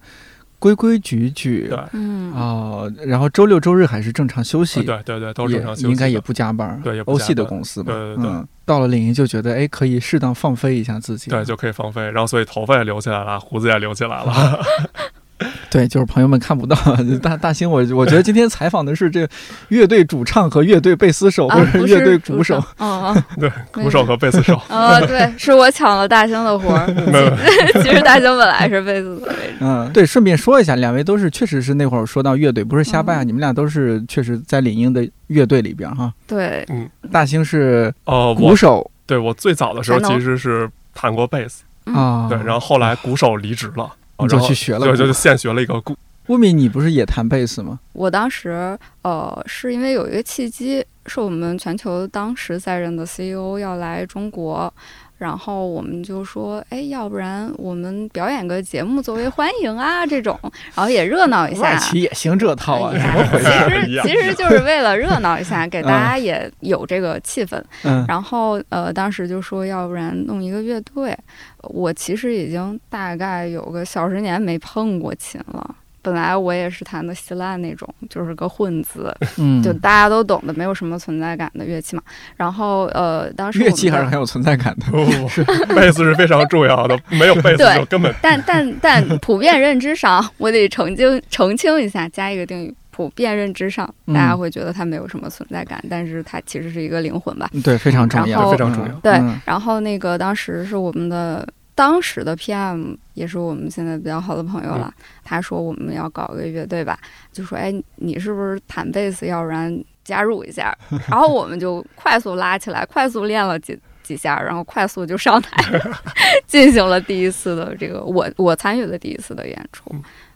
规规矩矩对，嗯，哦，然后周六周日还是正常休息，对对对，都是也正常休息，应该也不加班儿，欧系的对也不加班公司吧，对对对。嗯，到了领英就觉得哎，可以适当放飞一下自己，对，就可以放飞，然后所以头发也留起来了，胡子也留起来了，对，就是朋友们看不到大大兴，我我觉得今天采访的是这乐队主唱和乐队贝斯手，啊，不或者乐队是鼓手手，，嗯嗯，对，鼓手和贝斯手，呃，对，是我抢了大兴的活儿。没有 其实大兴本来是贝斯的位置。嗯，对，顺便说一下，两位都是确实是那会儿说到乐队，不是瞎掰啊，嗯你们俩都是确实在领英的乐队里边哈。对，嗯，大兴是哦，鼓手对我最早的时候其实是弹过贝斯，嗯啊，对，然后后来鼓手离职了，你就去学了就就现学了一个鼓，乌米，你不是也弹贝斯吗？我当时呃是因为有一个契机，是我们全球当时在任的 CEO 要来中国。然后我们就说，哎，要不然我们表演个节目作为欢迎啊，这种，然后也热闹一下。外企也行这套啊，哎怎么回事？其实其实就是为了热闹一下，给大家也有这个气氛。嗯然后呃，当时就说，要不然弄一个乐队。我其实已经大概有个小十年没碰过琴了。本来我也是弹的稀烂那种，就是个混子，嗯，就大家都懂的，没有什么存在感的乐器嘛。然后呃，当时乐器还是很有存在感的。不不不，贝斯是非常重要的，没有贝斯根本但但但普遍认知上，我得澄清澄清一下，加一个定语。普遍认知上，嗯大家会觉得它没有什么存在感，但是它其实是一个灵魂吧。对，非常重要，非常重要嗯对嗯然后那个当时是我们的当时的 PM，也是我们现在比较好的朋友了。他说我们要搞个乐队吧，就说哎，你是不是弹贝斯？要不然加入一下。然后我们就快速拉起来，快速练了几。几下，然后快速就上台 进行了第一次的这个我我参与的第一次的演出。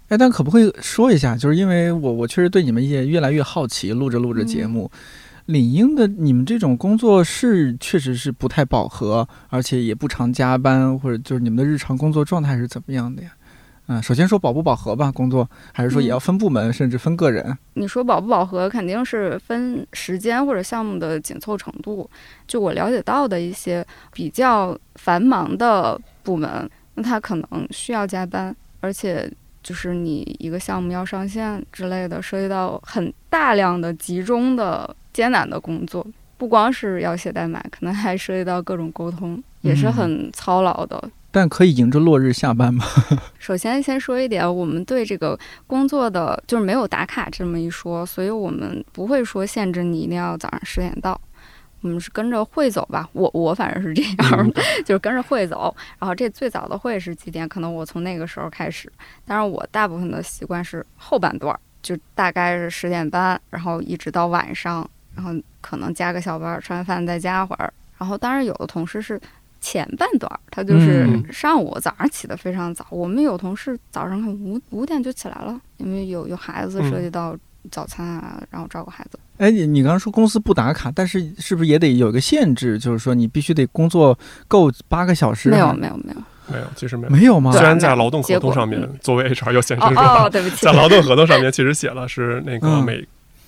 哎，但可不可以说一下？就是因为我我确实对你们也越来越好奇，录着录着节目，领英的你们这种工作是确实是不太饱和，而且也不常加班，或者就是你们的日常工作状态是怎么样的呀？嗯，首先说饱不饱和吧，工作还是说也要分部门，甚至分个人？你说饱不饱和，肯定是分时间或者项目的紧凑程度。就我了解到的一些比较繁忙的部门，那他可能需要加班，而且就是你一个项目要上线之类的，涉及到很大量的集中的艰难的工作，不光是要写代码，可能还涉及到各种沟通，也是很操劳的。但可以迎着落日下班吗？首先，先说一点，我们对这个工作的就是没有打卡这么一说，所以我们不会说限制你一定要早上十点到，我们是跟着会走吧。我我反正是这样的，就是跟着会走。然后这最早的会是几点？可能我从那个时候开始，但是我大部分的习惯是后半段，就大概是十点半，然后一直到晚上，然后可能加个小班，吃完饭再加会儿。然后当然有的同事是。前半段儿，他就是上午早上起的非常早。我们有同事早上五五点就起来了，因为有有孩子涉及到早餐啊，然后照顾孩子。哎，你你刚刚说公司不打卡，但是是不是也得有一个限制？就是说你必须得工作够八个小时？没有没有没有没有，其实没有没有吗？虽然 在劳动合同上面，作为 HR 又显示说，对不起，在劳动合同上面其实写了是那个每。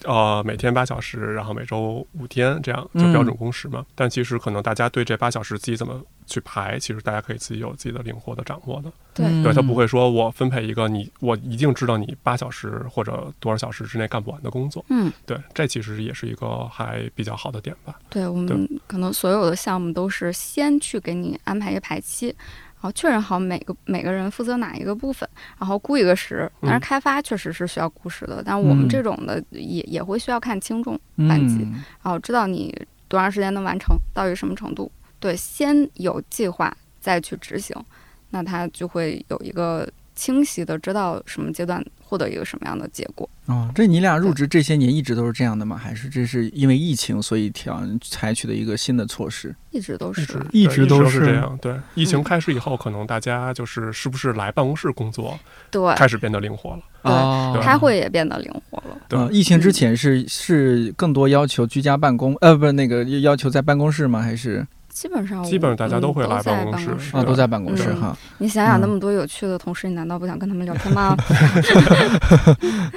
呃，每天八小时，然后每周五天，这样就标准工时嘛。但其实可能大家对这八小时自己怎么去排，其实大家可以自己有自己的灵活的掌握的。对，对他不会说我分配一个你，我一定知道你八小时或者多少小时之内干不完的工作。嗯，对，这其实也是一个还比较好的点吧。对我们可能所有的项目都是先去给你安排一个排期。然后确认好每个每个人负责哪一个部分，然后估一个时。但是开发确实是需要估时的，但我们这种的也也会需要看轻重班级，然后知道你多长时间能完成，到底什么程度。对，先有计划再去执行，那他就会有一个清晰的知道什么阶段。获得一个什么样的结果？哦，这你俩入职这些年一直都是这样的吗？还是这是因为疫情所以调采取的一个新的措施？一直都是，一直都是这样。对，疫情开始以后，可能大家就是是不是来办公室工作，对，开始变得灵活了。对，开会也变得灵活了。对，疫情之前是是更多要求居家办公，呃，不是那个要求在办公室吗？还是？基本上，基本上大家都会来办公室啊，都在办公室哈。你想想那么多有趣的同事，你难道不想跟他们聊天吗？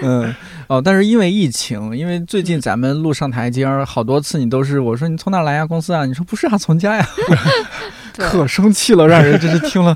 嗯，哦，但是因为疫情，因为最近咱们路上台阶儿好多次，你都是我说你从哪来呀？公司啊？你说不是啊，从家呀。可生气了，让人真是听了。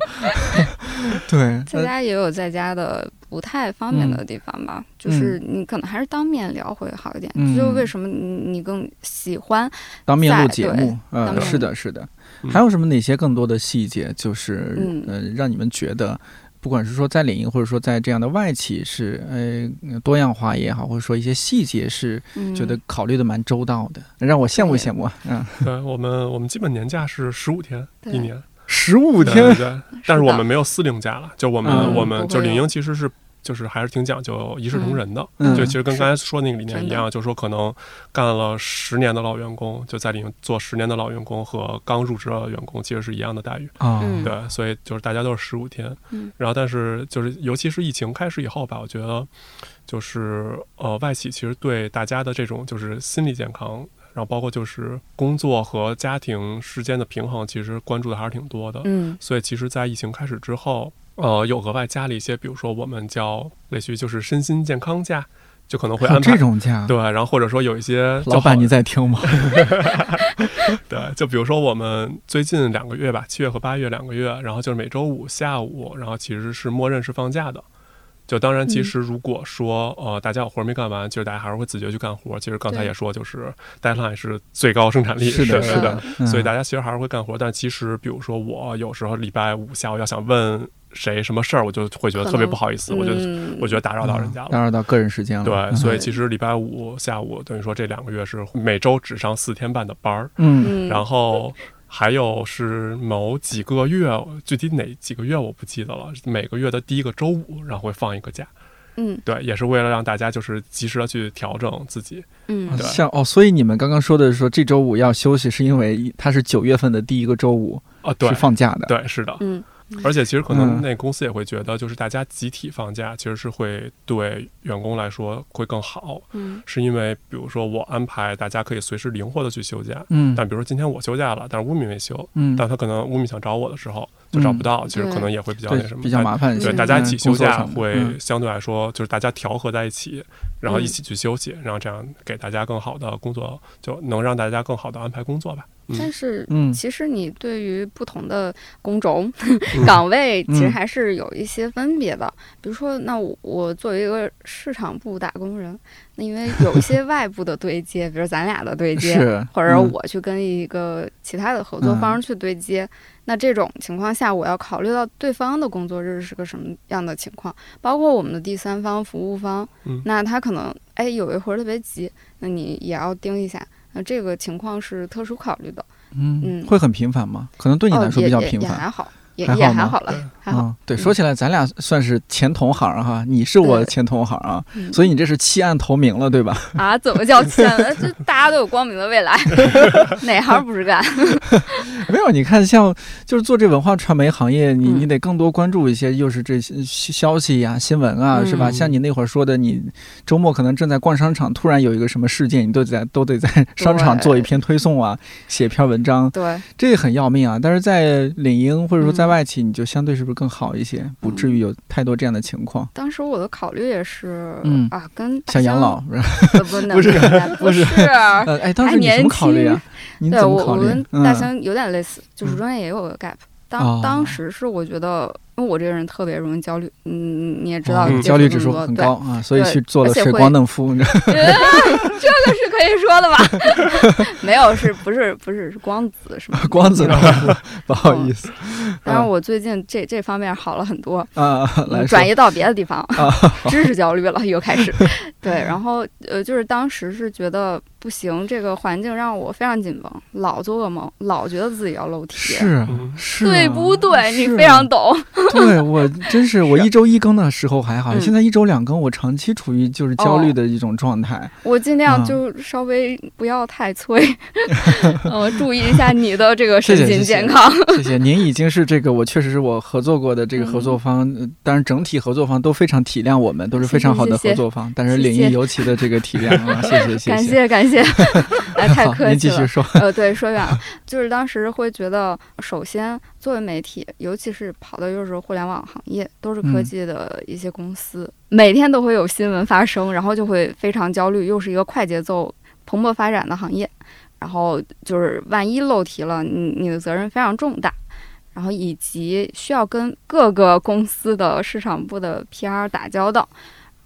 对，在家也有在家的不太方便的地方吧，就是你可能还是当面聊会好一点。就为什么你更喜欢当面录节目？嗯，是的，是的。还有什么哪些更多的细节？就是呃，让你们觉得。不管是说在领英，或者说在这样的外企，是呃多样化也好，或者说一些细节是觉得考虑的蛮周到的，让我羡慕羡慕。嗯，对我们我们基本年假是十五天一年，十五天，对，但是我们没有司令假了，就我们我们就领英其实是。就是还是挺讲究一视同仁的，就其实跟刚才说那个理念一样，就是说可能干了十年的老员工，就在里面做十年的老员工和刚入职的员工其实是一样的待遇啊。对，所以就是大家都是十五天。然后，但是就是尤其是疫情开始以后吧，我觉得就是呃外企其实对大家的这种就是心理健康，然后包括就是工作和家庭之间的平衡，其实关注的还是挺多的。嗯，所以其实，在疫情开始之后。呃，又额外加了一些，比如说我们叫类似于就是身心健康假，就可能会安排这种假，对，然后或者说有一些老板你在听吗？对，就比如说我们最近两个月吧，七月和八月两个月，然后就是每周五下午，然后其实是默认是放假的。就当然，其实如果说呃大家有活没干完，其实大家还是会自觉去干活。其实刚才也说，就是 deadline 是最高生产力，是的，是的，所以大家其实还是会干活。但其实，比如说我有时候礼拜五下午要想问。谁什么事儿，我就会觉得特别不好意思，我就我觉得打扰到人家了，打扰到个人时间了。对，所以其实礼拜五下午等于说这两个月是每周只上四天半的班儿，嗯，然后还有是某几个月，具体哪几个月我不记得了，每个月的第一个周五，然后会放一个假，嗯，对，也是为了让大家就是及时的去调整自己，嗯，像哦，所以你们刚刚说的说这周五要休息，是因为它是九月份的第一个周五啊，对，是放假的，对，是的，嗯。而且其实可能那公司也会觉得，就是大家集体放假，其实是会对员工来说会更好。嗯，是因为比如说我安排大家可以随时灵活的去休假。嗯，但比如说今天我休假了，但是乌米没休。嗯，但他可能乌米想找我的时候就找不到，其实可能也会比较那什么，比较麻烦一些。对，大家一起休假会相对来说就是大家调和在一起，然后一起去休息，然后这样给大家更好的工作，就能让大家更好的安排工作吧。但是，嗯。其实你对于不同的工种、岗位，其实还是有一些分别的。比如说，那我我作为一个市场部打工人，那因为有一些 外部的对接，比如咱俩的对接，或者嗯。我去跟一个其他的合作方去对接，那这种情况下，我要考虑到对方的工作日是个什么样的情况，包括我们的第三方服务方，嗯那他可能哎有一活儿特别急，那你也要盯一下。那这个情况是特殊考虑的，嗯，嗯会很频繁吗？可能对你来哦，说比较频繁。也，也还好吗也还好了，还好。嗯，对，说起来，咱俩算是前同行哈，你是我的前同行啊，嗯所以你这是弃暗投明了，对吧？啊，怎么叫弃了？这大家都有光明的未来，哪行不是干？没有，你看，像就是做这文化传媒行业，你嗯你得更多关注一些，又是这些消息呀、新闻啊，是吧？嗯像你那会儿说的，你周末可能正在逛商场，突然有一个什么事件，你都在都得在商场做一篇推送啊，写一篇文章，对，这个很要命啊。但是在领英或者说在嗯外企，你就相对是不是更好一些，不至于有太多这样的情况？当时我的考虑也是，嗯啊，跟想养老，呃不 能不是不 不是哎，当时你怎么考虑啊？你对我，怎么考虑我跟？嗯大兴有点类似，就是嗯中间也有个 gap。哦当当时是我觉得，因为我这个人特别容易焦虑，嗯，你也知道哦，焦虑指数很高啊，所以去做了水光嫩肤，你知道对，这个是可以说的吧？没有，是不是不是是光子是吗？光子 不好意思但是我最近这这方面好了很多，啊，来转移到别的地方，啊，知识焦虑了又开始。对，然后呃，就是当时是觉得不行，这个环境让我非常紧绷，老做噩梦，老觉得自己要漏题。是啊，对不对？你非常懂。对我真是我一周一更的时候还好，嗯现在一周两更，我长期处于就是焦虑的一种状态。我尽量嗯就稍微不要太催，呃，注意一下你的这个身心谢谢谢谢健康。谢谢您，已经是这个我确实是我合作过的这个合作方，呃当然整体合作方都非常体谅我们，都是非常好的谢谢合作方，但是谢谢领域尤其的这个体谅啊，谢谢谢感谢。感谢，哎，太，客气了。您继续说。呃，对，说远了，就是当时会觉得，首先作为媒体，尤其是跑的又是互联网行业，都是科嗯技的一些公司，每天都会有新闻发生，然后就会非常焦虑，又是一个快节奏、蓬勃发展的行业，然后就是万一漏题了，你你的责任非常重大。然后以及需要跟各个公司的市场部的 PR 打交道，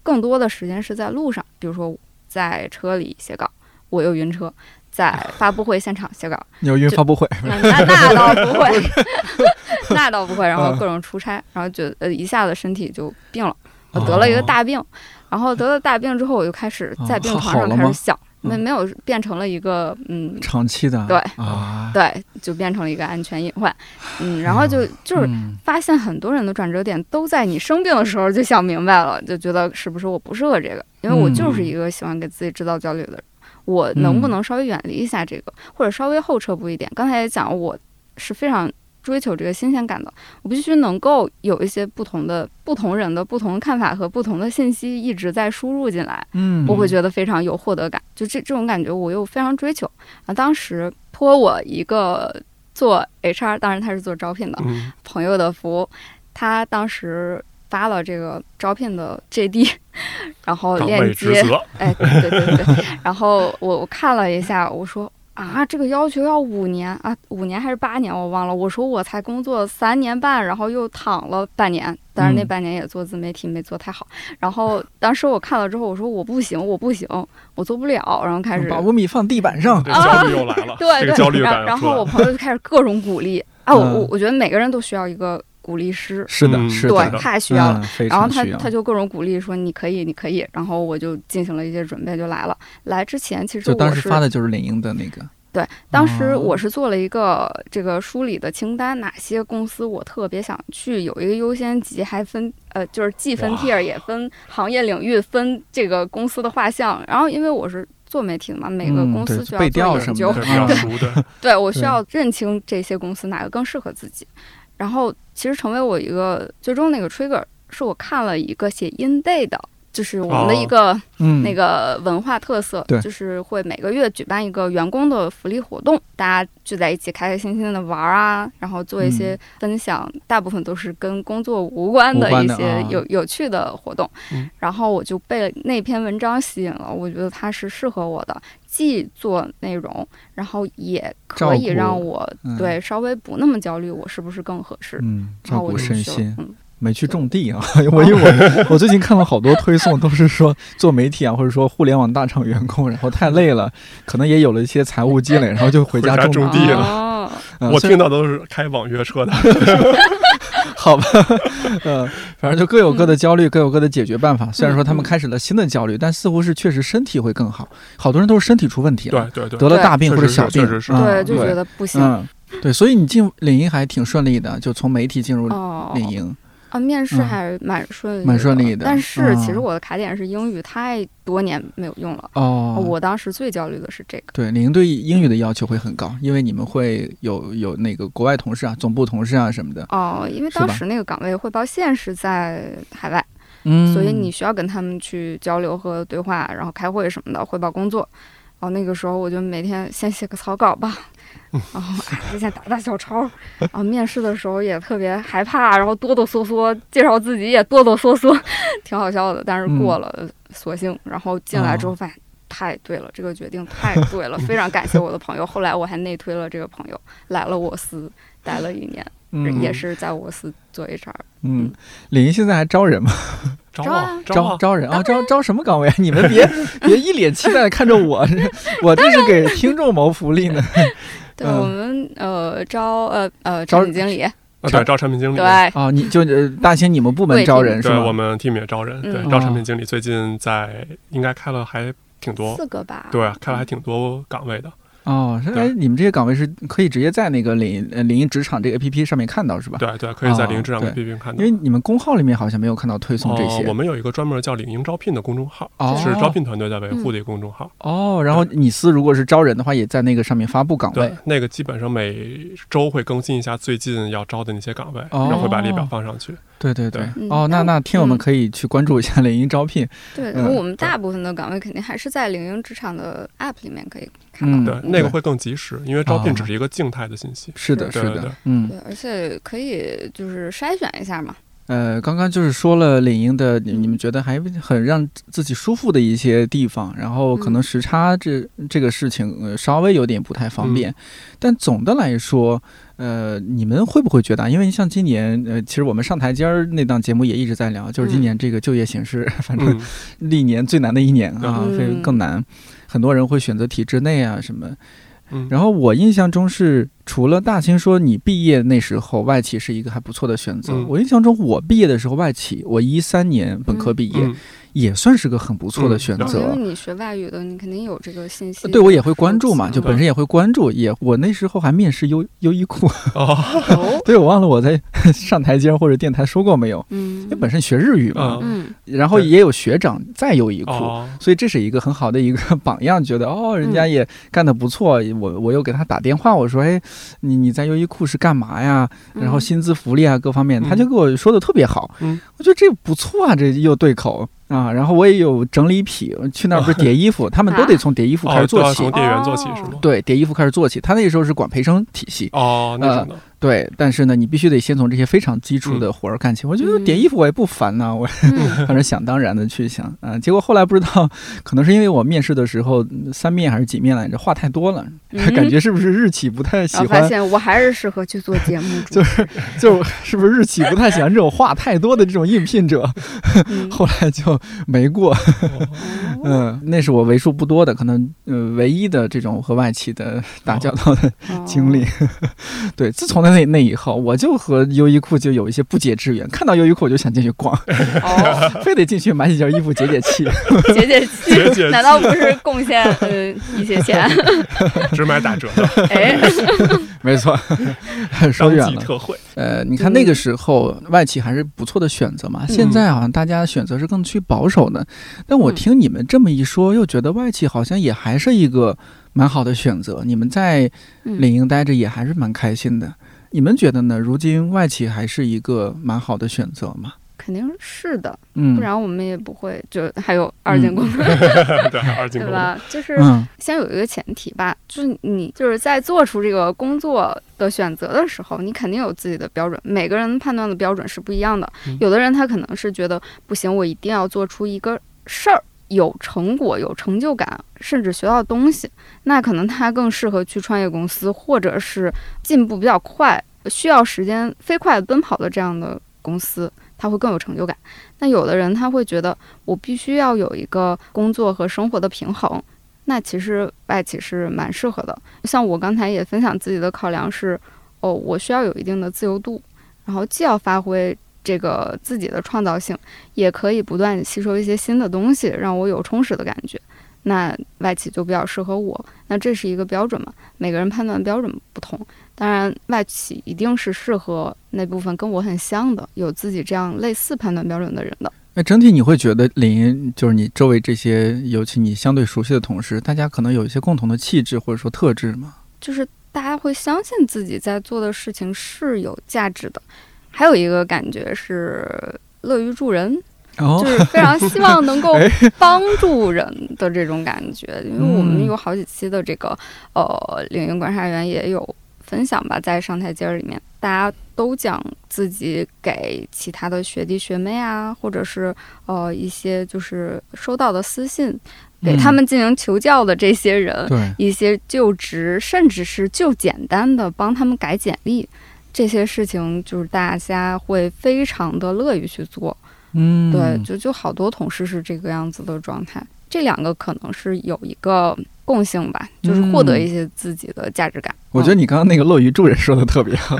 更多的时间是在路上，比如说在车里写稿，我又晕车，在发布会现场写稿，牛云发布会，那那那倒不会，那倒不会。然后嗯。各种出差，然后就呃一下子身体就病了，我得了一个大病，然后得了大病之后，我就开始在病床上开始想，没嗯。没有变成了一个嗯。长期的对啊，对，就变成了一个安全隐患，嗯，然后就就是嗯发现很多人的转折点都在你生病的时候就想明白了，就觉得是不是我不适合这个？因为我就是一个喜欢给自己制造焦虑的人，我能不嗯能稍微远离一下这个，或者稍微后撤步一点？刚才也讲，我是非常追求这个新鲜感的，我必须能够有一些不同的、不同人的不同的看法和不同的信息一直在输入进来，嗯，我会觉得非常有获得感。就这这种感觉，我又非常追求。啊，当时托我一个做 HR，当然他是做招聘的，嗯朋友的福，他当时发了这个招聘的 JD，然后链接，哎，对对对对，然后我我看了一下，我说啊，这个要求要五年啊，五年还是八年，我忘了。我说我才工作三年半，然后又躺了半年，但是那嗯半年也做自媒体没做太好。然后当时我看了之后，我说我不行，我不行，我做不了，然后开始把五米放地板上，这焦虑又来了，对这个焦虑对，然然又出来了。后我朋友就开始各种鼓励啊，我我嗯我觉得每个人都需要一个鼓励师，是的，是的对，，太需要了。嗯，然后他。他就各种鼓励说你可以，你可以。然后我就进行了一些准备，就来了。来之前其实就当时我是发的就是领英的那个，对，当时哦我是做了一个这个梳理的清单，哪些公司我特别想去，有一个优先级，还分呃就是既分 tier 也分行业领域，分这个公司的画像。然后因为我是做媒体的嘛，每个公司需要研究调什么的，对，对我需要认清这些公司哪个更适合自己。然后其实成为我一个最终那个 trigger，是我看了一个写 in day 的就是我们的一个嗯，那个文化特色，对。就是会每个月举办一个员工的福利活动，大家聚在一起开开心心的玩儿啊，然后做一些分享，大部分都是跟工作无关的一些有、有趣的活动。嗯。然后我就被那篇文章吸引了，我觉得它是适合我的，既做内容，然后也可以让我、嗯对稍微不那么焦虑，我是不是更合适？嗯，照顾身心。嗯，没去种地啊，我因为我我最近看了好多推送，都是说做媒体啊，或者说互联网大厂员工，然后太累了，可能也有了一些财务积累，然后就回家种种地了哦 我听到都是开网约车的，好吧，嗯，反正就各有各的焦虑，各有各的解决办法。虽然说他们开始了新的焦虑，但似乎是确实身体会更好。好多人都是身体出问题了，对对对，得了大病或者小病，对，就觉得不行。嗯，对，所以你进领英还挺顺利的，就从媒体进入哦，领英。啊，面试嗯还蛮顺利，蛮顺利的但是其实嗯我的卡点是英语，太多年没有用了。哦，我当时最焦虑的是这个。对，您对英语的要求会很高，因为你们会有有那个国外同事啊、总部同事啊什么的。哦，因为当时那个岗位汇报线是在海外，嗯所以你需要跟他们去交流和对话，然后开会什么的，汇报工作。哦，那个时候我就每天先写个草稿吧，然后哎，先打打小抄。然后面试的时候也特别害怕，然后哆哆嗦嗦，介绍自己也哆哆嗦嗦，挺好笑的。但是过了，索性，然后进来之后发现。太对了，这个决定太对了，非常感谢我的朋友。后来我还内推了这个朋友来了我司，待了一年，嗯也是在我司做 HR。嗯，李毅现在还招人吗？招招啊啊招人啊，招招什么岗位？你们别别一脸期待地看着我，我这是给听众谋福利呢。对、嗯。我们呃招呃呃招产品经理，啊对，招产品经理，对，哦，你就呃大兴你们部门招人是对，我们 team 也招人，对，嗯。招产品经理最近在应该开了还挺多，四个吧。对，开了还挺多岗位的，哦，哎，你们这些岗位是可以直接在那个领呃领英职场这个 APP 上面看到是吧？对对，可以在哦领英职场 APP 看到因为。你们公号里面好像没有看到推送这哦，些。我们有一个专门叫领英招聘的公众号，哦是招聘团队在维护的一个公众号。哦，然后你司如果是招人的话，也在那个上面发布岗位对。，那个基本上每周会更新一下最近要招的那些岗位，哦然后会把列表放上去。对对对哦，那那听友们嗯可以去关注一下领英招聘。对，嗯我们大部分的岗位肯定还是在领英职场的 App 里面可以看嗯到。对，那个会更及时，因为招聘哦只是一个静态的信息。是的，是是的嗯。对，而且可以就是筛选一下嘛。呃，刚刚就是说了领英的，你你们觉得还很让自己舒服的一些地方，然后可能嗯。时差这这个事情、呃、稍微有点不太方便，但总的来说，呃，你们会不会觉得啊？因为像今年，呃，其实我们上台阶儿那档节目也一直在聊，就是今年这个就业形势，反正嗯，历年最难的一年啊，嗯。非更难，很多人会选择体制内啊什么。嗯。然后我印象中是，除了大清说你毕业那时候外企是一个还不错的选择，嗯。我印象中我毕业的时候外企，我一三年本科毕业，嗯也算是个很不错的选择。因为你学外语的，你肯定有这个信息。对，我也会关注嘛，嗯就本身也会关注，也我那时候还面试优优衣库，哦，哦，对我忘了我在上台阶或者电台说过没有，嗯。因为本身学日语嘛，嗯。然后也有学长在优衣库，哦，所以这是一个很好的一个榜样，觉得哦，人家也干得不错。我我又给他打电话，我说，哎，你你在优衣库是干嘛呀？然后嗯薪资福利啊各方面，嗯。他就给我说的特别好。嗯，我觉得这不错啊，这又对口啊。然后我也有整理品，去那儿不是叠衣服，他们都得从叠衣服开始做起。从店员做起是吗？对，叠衣服开始做起。他那个时候是管培生体系，哦，那种的，对，但是呢，你必须得先从这些非常基础的活儿干起。我觉得点衣服我也不烦呐、我嗯 反正想当然的去想。啊，结果后来不知道，可能是因为我面试的时候嗯三面还是几面来着，话太多了，感觉是不是日企不太喜然后发欢，现我还是适合去做节目就是，就是不是日企不太喜欢这种话太多的这种应聘者，嗯。后来就没过。哦。嗯，那是我为数不多的，可能呃唯一的这种和外企的打交道的经历。对，自从那那那以后，我就和优衣库就有一些不解之缘，看到优衣库我就想进去逛，哦，非得进去买几件衣服解解气。解解解解气，难道不是贡献呃一些钱？只买打折的，哎，没错，说当远了。特惠。呃，你看那个时候外企还是不错的选择嘛，现在好像大家选择是更趋保守的。但我嗯听你们这么一说，又觉得外企好像也还是一个蛮好的选择。你们在嗯领英待着也还是蛮开心的。你们觉得呢？如今外企还是一个蛮好的选择吗？肯定是的，嗯，不然我们也不会就还有二进宫，对，二进宫，对吧？就是嗯先有一个前提吧，就是你就是在做出这个工作的选择的时候，你肯定有自己的标准，每个人判断的标准是不一样的。嗯有的人他可能是觉得不行，我一定要做出一个事儿。有成果、有成就感，甚至学到东西，那可能他更适合去创业公司，或者是进步比较快、需要时间飞快奔跑的这样的公司，他会更有成就感。那有的人他会觉得，我必须要有一个工作和生活的平衡，那其实外企是蛮适合的。像我刚才也分享自己的考量是，哦，我需要有一定的自由度，然后既要发挥这个自己的创造性，也可以不断吸收一些新的东西，让我有充实的感觉。那外企就比较适合我，那这是一个标准嘛？每个人判断标准不同，当然外企一定是适合那部分跟我很像的，有自己这样类似判断标准的人的。那整体你会觉得李莹就是你周围这些，尤其你相对熟悉的同事，大家可能有一些共同的气质或者说特质吗？就是大家会相信自己在做的事情是有价值的，还有一个感觉是乐于助人，哦。就是非常希望能够 哎。帮助人的这种感觉。因为我们嗯有好几期的这个呃领域观察员也有分享吧，在上台阶儿里面，大家都讲自己给其他的学弟学妹啊，或者是呃一些就是收到的私信，给他嗯们进行求教的这些人，对，一些就职，甚至是就简单的帮他们改简历，这些事情就是大家会非常的乐于去做。嗯，对，就就好多同事是这个样子的状态。这两个可能是有一个共性吧，就是获得一些自己的价值感。嗯我觉得你刚刚那个乐于助人说的特别好，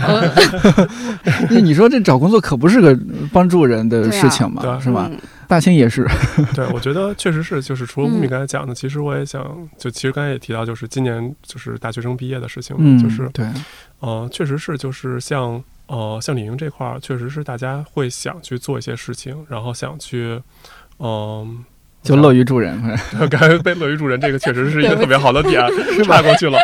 嗯。你说这找工作可不是个帮助人的事情嘛，是吧？嗯。大清也是，对，我觉得确实是，就是除了乌米嗯刚才讲的，其实我也想，就其实刚才也提到，就是今年就是大学生毕业的事情，嗯，就是对，嗯，确实是，就是像呃像李宁这块儿，确实是大家会想去做一些事情，然后想去，嗯、就乐于助人，感觉被乐于助人，这个确实是一个特别好的点，岔 过去了。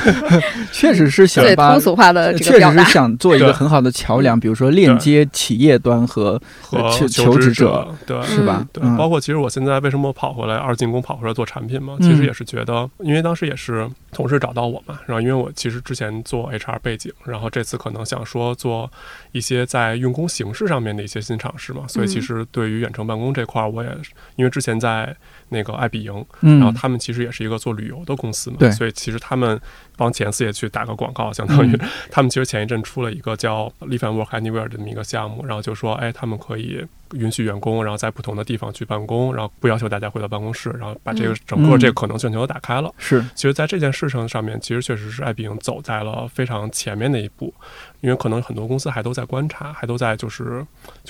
确实是想把通。俗化的这个确实是。想做一个很好的桥梁，比如说链接企业端和和求求职者，对。是吧？对，嗯包括其实我现在为什么跑回来二进宫跑回来做产品嘛，其实嗯也是觉得，因为当时也是同事找到我嘛，然后因为我其实之前做 HR 背景，然后这次可能想说做一些在用工形式上面的一些新尝试嘛，所以其嗯实对于远程办公这块儿，我也是因为之前在那个爱彼迎，嗯，然后他们其实也是一个做旅游的公司嘛，所以其实他们帮前四也去打个广告，相当于、嗯。他们其实前一阵出了一个叫 Live and Work Anywhere 的这么一个项目，然后就说，哎，他们可以允许员工然后在不同的地方去办公，然后不要求大家回到办公室，然后把这个嗯整个嗯。这个可能性全都打开了。是，其实，在这件事情上面，其实确实是爱彼迎走在了非常前面的一步，因为可能很多公司还都在观察，还都在就是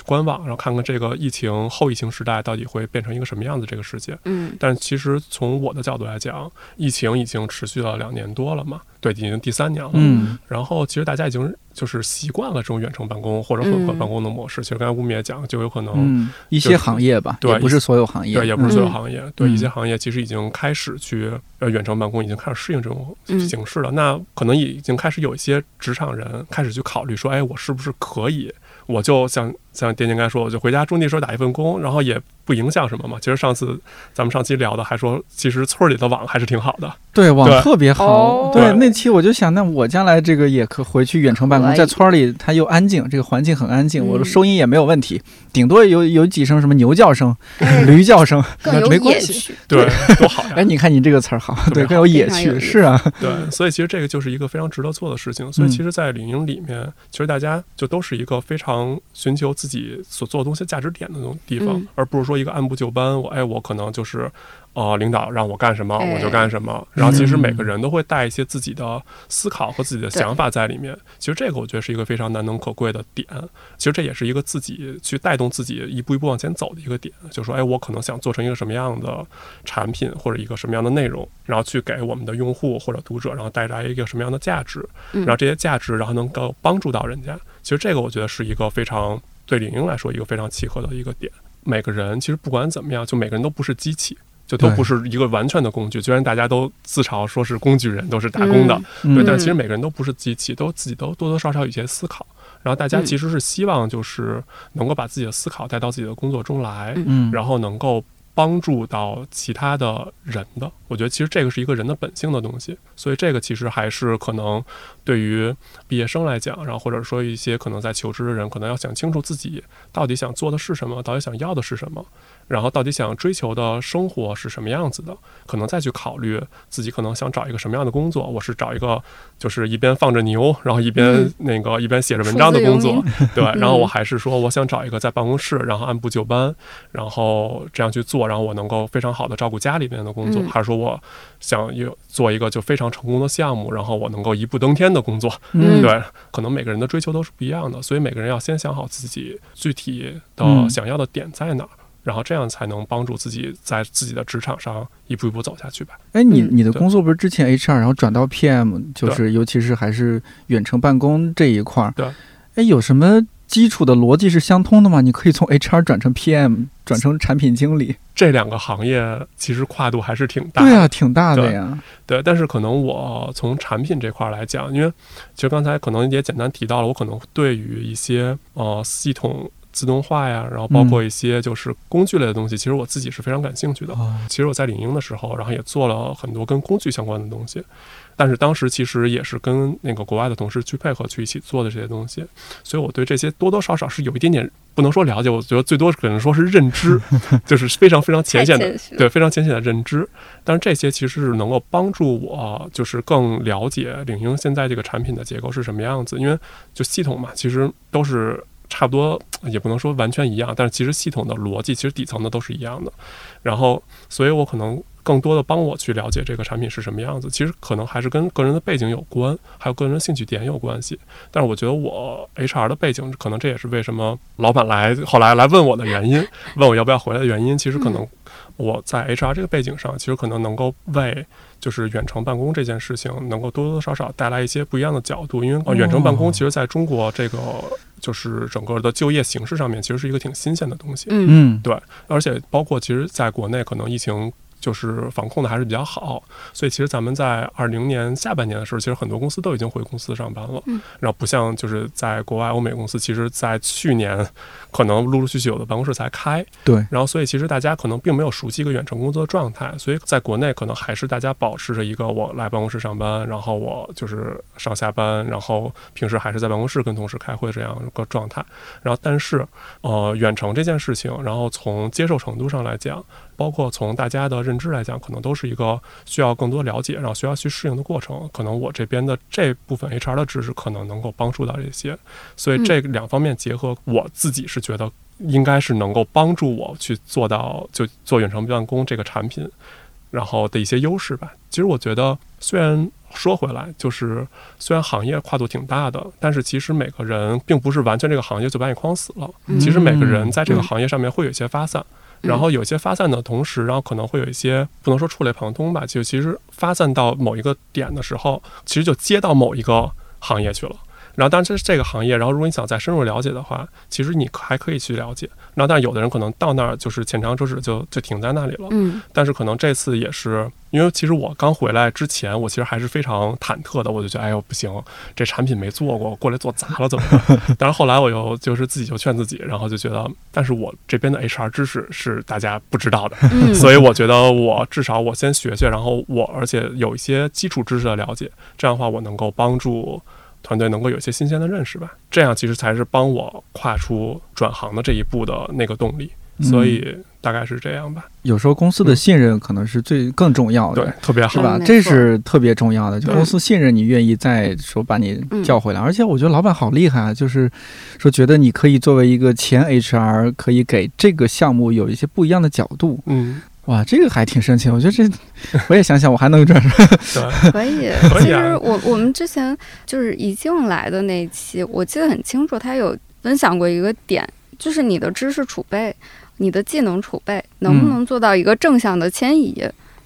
观望，然后看看这个疫情后疫情时代到底会变成一个什么样子这个世界。嗯但其实从我的角度来讲，疫情已经持续了两年多了嘛，对，已经第三年了。嗯然后其实大家已经就是习惯了这种远程办公或者混合办公的模式。其实刚才吴米也讲，就有可能、嗯，一些行业吧，对不是所有行业，对，也不是所有嗯行业，对嗯一些行业其实已经开始去呃远程办公，已经开始适应这种嗯形式了。那可能已经开始有一些职场人开始去考虑说，哎，我是不是可以，我就像像电竞刚才说，我就回家种地时候打一份工，然后也不影响什么嘛。其实上次咱们上期聊的还说，其实村里的网还是挺好的。对网特别好。哦对对那期我就想，那我将来这个也可回去远程办公，在村儿里它又安静，这个环境很安静，我的嗯收音也没有问题，顶多有有几声什么牛叫声、哎驴叫声，没关系。对，多好呀！哎，你看你这个词儿好，对，更有野趣，是啊，对，所以其实这个就是一个非常值得做的事情。所以嗯其实，在领英里面，其实大家就都是一个非常寻求自己所做的东西价值点的那种地方，嗯而不是说一个按部就班。我哎，我可能就是。呃，领导让我干什么哎我就干什么，然后其实嗯每个人都会带一些自己的思考和自己的想法在里面。其实这个我觉得是一个非常难能可贵的点。其实这也是一个自己去带动自己一步一步往前走的一个点。就说，哎，我可能想做成一个什么样的产品或者一个什么样的内容，然后去给我们的用户或者读者，然后带来一个什么样的价值，嗯然后这些价值然后能够帮助到人家。其实这个我觉得是一个非常对李英来说一个非常契合的一个点。每个人其实不管怎么样，就每个人都不是机器。就都不是一个完全的工具，虽然大家都自嘲说是工具人，都是打工的，嗯对，但其实每个人都不是机器，都自己都多多少少有一些思考。然后大家嗯其实是希望就是能够把自己的思考带到自己的工作中来，嗯嗯，然后能够帮助到其他的人的。我觉得其实这个是一个人的本性的东西，所以这个其实还是可能对于毕业生来讲，然后或者说一些可能在求职的人，可能要想清楚自己到底想做的是什么，到底想要的是什么，然后到底想追求的生活是什么样子的，可能再去考虑自己可能想找一个什么样的工作。我是找一个就是一边放着牛，然后一边嗯那个一边写着文章的工作数，对，然后嗯我还是说，我想找一个在办公室，然后按部就班，然后这样去做，然后我能够非常好的照顾家里面的工作，嗯还是说我想有做一个就非常成功的项目，然后我能够一步登天的工作？嗯对，可能每个人的追求都是不一样的，所以每个人要先想好自己具体的嗯想要的点在哪儿。然后这样才能帮助自己在自己的职场上一步一步走下去吧。哎，你你的工作不是之前 HR，然后转到 PM，就是尤其是还是远程办公这一块儿。对。哎，有什么基础的逻辑是相通的吗？你可以从 HR 转成 PM，转成产品经理。这两个行业其实跨度还是挺大的。对啊，挺大的呀。对，但是可能我从产品这块儿来讲，因为其实刚才可能也简单提到了，我可能对于一些呃系统自动化呀，然后包括一些就是工具类的东西，其实我自己是非常感兴趣的。哦，其实我在领英的时候，然后也做了很多跟工具相关的东西，但是当时其实也是跟那个国外的同事去配合去一起做的这些东西，所以我对这些多多少少是有一点点不能说了解，我觉得最多可能说是认知，就是非常非常浅显的对，非常浅显的认知。但是这些其实是能够帮助我，就是更了解领英现在这个产品的结构是什么样子。因为就系统嘛，其实都是差不多，也不能说完全一样，但是其实系统的逻辑其实底层的都是一样的。然后，所以我可能更多的帮我去了解这个产品是什么样子。其实可能还是跟个人的背景有关，还有个人的兴趣点有关系。但是我觉得我 HR 的背景，可能这也是为什么老板来后来来问我的原因，问我要不要回来的原因。其实可能我在 HR 这个背景上，其实可能能够为就是远程办公这件事情，能够多多少少带来一些不一样的角度。因为呃远程办公其实在中国这个就是整个的就业形势上面，其实是一个挺新鲜的东西。嗯对，而且包括其实在国内可能疫情就是防控的还是比较好，所以其实咱们在二零年下半年的时候，其实很多公司都已经回公司上班了。嗯，然后不像就是在国外欧美公司，其实在去年可能陆陆续续有的办公室才开，对，然后所以其实大家可能并没有熟悉一个远程工作的状态，所以在国内可能还是大家保持着一个我来办公室上班，然后我就是上下班，然后平时还是在办公室跟同事开会这样一个状态。然后但是呃远程这件事情，然后从接受程度上来讲，包括从大家的认知来讲，可能都是一个需要更多了解，然后需要去适应的过程。可能我这边的这部分 HR 的知识可能能够帮助到这些，所以这两方面结合，我自己是觉得应该是能够帮助我去做到就做远程办公这个产品，然后的一些优势吧。其实我觉得，虽然说回来，就是虽然行业跨度挺大的，但是其实每个人并不是完全这个行业就把你框死了。嗯其实每个人在这个嗯行业上面会有一些发散。嗯然后有些发散的同时，然后可能会有一些不能说触类旁通吧，就其实发散到某一个点的时候，其实就接到某一个行业去了。然后，当然这是这个行业，然后如果你想再深入了解的话，其实你还可以去了解。然后，但有的人可能到那儿就是浅尝辄止就，就停在那里了。嗯但是可能这次也是，因为其实我刚回来之前，我其实还是非常忐忑的，我就觉得，哎呦不行，这产品没做过，过来做砸了怎么办？但是后来我又就是自己就劝自己，然后就觉得，但是我这边的 HR 知识是大家不知道的，嗯，所以我觉得我至少我先学学，然后我而且有一些基础知识的了解，这样的话我能够帮助团队能够有一些新鲜的认识吧，这样其实才是帮我跨出转行的这一步的那个动力。所以大概是这样吧，有时候公司的信任可能是最更重要的。对，特别好是。吧？这是特别重要的，就公司信任你，愿意再说把你嗯叫回来。而且我觉得老板好厉害啊，就是说觉得你可以作为一个前 HR，可以给这个项目有一些不一样的角度。嗯，哇，这个还挺神奇。我觉得这，我也想想，我还能转。转，可以。可以啊其实我我们之前就是一进来的那一期，我记得很清楚，他有分享过一个点，就是你的知识储备、你的技能储备能不嗯能做到一个正向的迁移，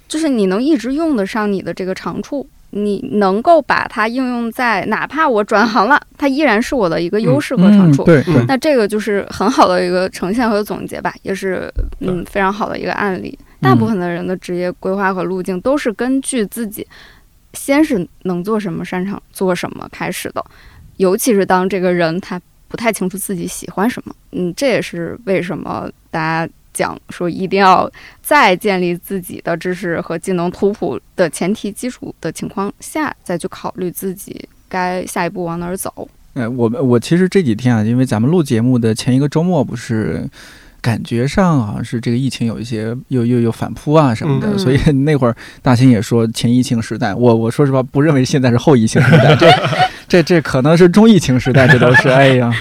就是你能一直用得上你的这个长处。你能够把它应用在，哪怕我转行了，它依然是我的一个优势和长处。对那这个就是很好的一个呈现和总结吧，也是嗯非常好的一个案例。大部分的人的职业规划和路径都是根据自己先是能做什么、擅长做什么开始的，尤其是当这个人他不太清楚自己喜欢什么，嗯，这也是为什么大家讲说一定要在建立自己的知识和技能图谱的前提基础的情况下，再去考虑自己该下一步往哪儿走。呃，我们我其实这几天啊，因为咱们录节目的前一个周末不是。感觉上好像是这个疫情有一些又又又反扑啊什么的，嗯所以那会儿大兴也说前疫情时代，我我说实话不认为现在是后疫情时代，这这这可能是中疫情时代，这都是哎呀，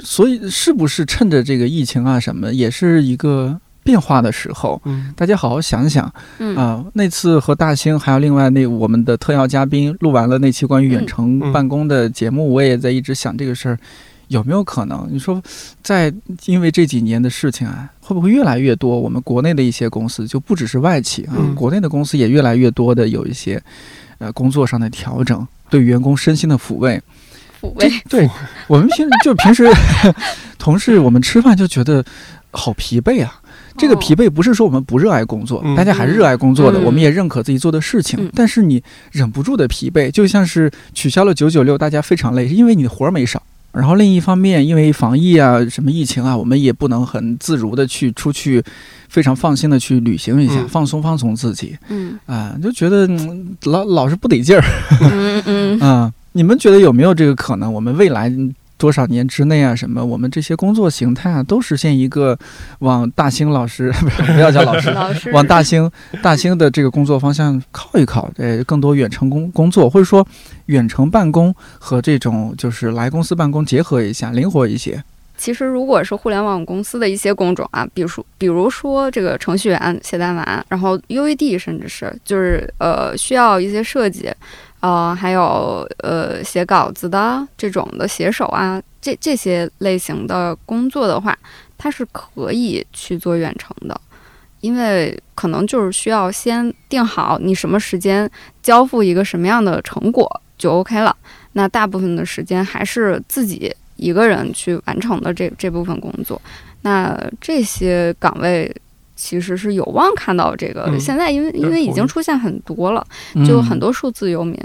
所以是不是趁着这个疫情啊什么，也是一个变化的时候？嗯大家好好想想嗯啊、那次和大兴还有另外那我们的特邀嘉宾录完了那期关于远程嗯办公的节目，我也在一直想这个事儿。有没有可能？你说，在因为这几年的事情啊，会不会越来越多？我们国内的一些公司就不只是外企啊，嗯国内的公司也越来越多的有一些，呃，工作上的调整，对员工身心的抚慰。抚慰，对 我们平就平时 同事，我们吃饭就觉得好疲惫啊。这个疲惫不是说我们不热爱工作，嗯。大家还是热爱工作的，嗯。我们也认可自己做的事情，嗯。但是你忍不住的疲惫，就像是取消了九九六，大家非常累，是因为你的活儿没少。然后另一方面，因为防疫啊、什么疫情啊，我们也不能很自如的去出去，非常放心的去旅行一下，嗯。放松放松自己。嗯。啊，就觉得、嗯老老是不得劲儿。嗯嗯。啊，你们觉得有没有这个可能？我们未来多少年之内啊，什么我们这些工作形态啊，都实现一个往大兴老师不是 不要叫老师，老师往大兴大兴的这个工作方向靠一靠，呃，更多远程工工作，或者说远程办公和这种就是来公司办公结合一下，灵活一些。其实，如果是互联网公司的一些工种啊，比如说，比如说这个程序员写代码，然后 UED，甚至是就是呃需要一些设计，呃，还有呃写稿子的这种的写手啊，这这些类型的工作的话，它是可以去做远程的，因为可能就是需要先定好你什么时间交付一个什么样的成果就 OK 了。那大部分的时间还是自己一个人去完成的这这部分工作。那这些岗位其实是有望看到这个，嗯现在因为因为已经出现很多了，就很多多数字游民。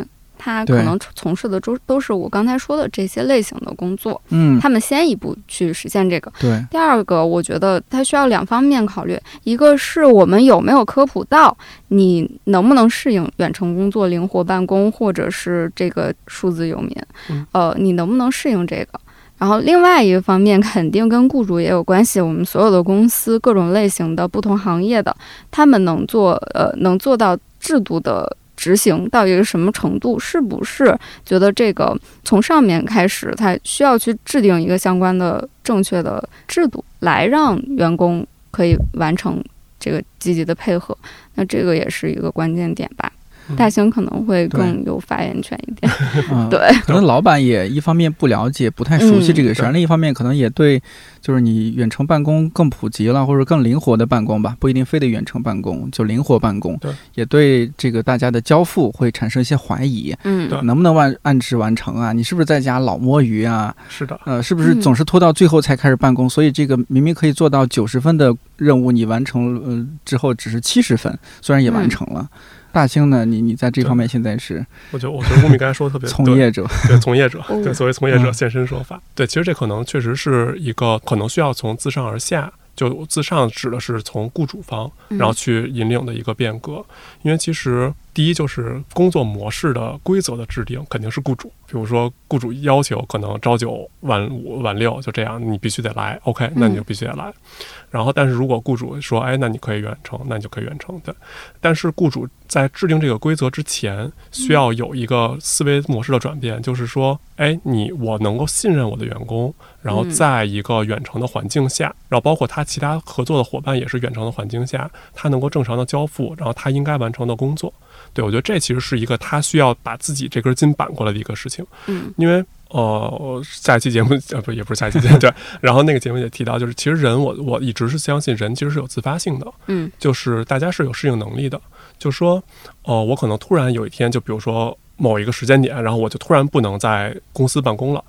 他可能从事的都都是我刚才说的这些类型的工作，嗯，他们先一步去实现这个。对，第二个，我觉得它需要两方面考虑，一个是我们有没有科普到你能不能适应远程工作、灵活办公，或者是这个数字游民嗯，呃，你能不能适应这个？然后另外一个方面，肯定跟雇主也有关系。我们所有的公司，各种类型的、不同行业的，他们能做呃能做到制度的执行到一个什么程度？是不是觉得这个从上面开始，他需要去制定一个相关的正确的制度，来让员工可以完成这个积极的配合？那这个也是一个关键点吧。嗯大兴可能会更有发言权一点。嗯，对，可能老板也一方面不了解、不太熟悉这个事儿，嗯另一方面可能也对，就是你远程办公更普及了，或者更灵活的办公吧，不一定非得远程办公，就灵活办公，对，也对这个大家的交付会产生一些怀疑，嗯对能不能按按时完成啊？你是不是在家老摸鱼啊？是的，呃，是不是嗯总是拖到最后才开始办公？所以这个明明可以做到九十分的任务，你完成之后只是七十分，虽然也完嗯成了。大兴呢？你你在这方面现在是我觉得我觉得吴敏刚才说的特别对 从业者，对从业者，哦 对所谓从业者嗯现身说法。对，其实这可能确实是一个可能需要从自上而下，就自上指的是从雇主方，嗯然后去引领的一个变革。因为其实第一就是工作模式的规则的制定肯定是雇主，比如说雇主要求可能朝九晚五晚六就这样，你必须得来，OK，那你就必须得来。然后，但是如果雇主说，哎，那你可以远程，那你就可以远程。对，但是雇主在制定这个规则之前，需要有一个思维模式的转变，就是说，哎，你我能够信任我的员工，然后嗯在一个远程的环境下，然后包括他其他合作的伙伴也是远程的环境下，他能够正常的交付，然后他应该完成的工作。对我觉得这其实是一个他需要把自己这根筋扳过来的一个事情。嗯因为呃，下一期节目呃不也不是下一期节目 对，然后那个节目也提到，就是其实人我我一直是相信人其实是有自发性的，嗯就是大家是有适应能力的，就是说，呃，我可能突然有一天，就比如说某一个时间点，然后我就突然不能在公司办公了。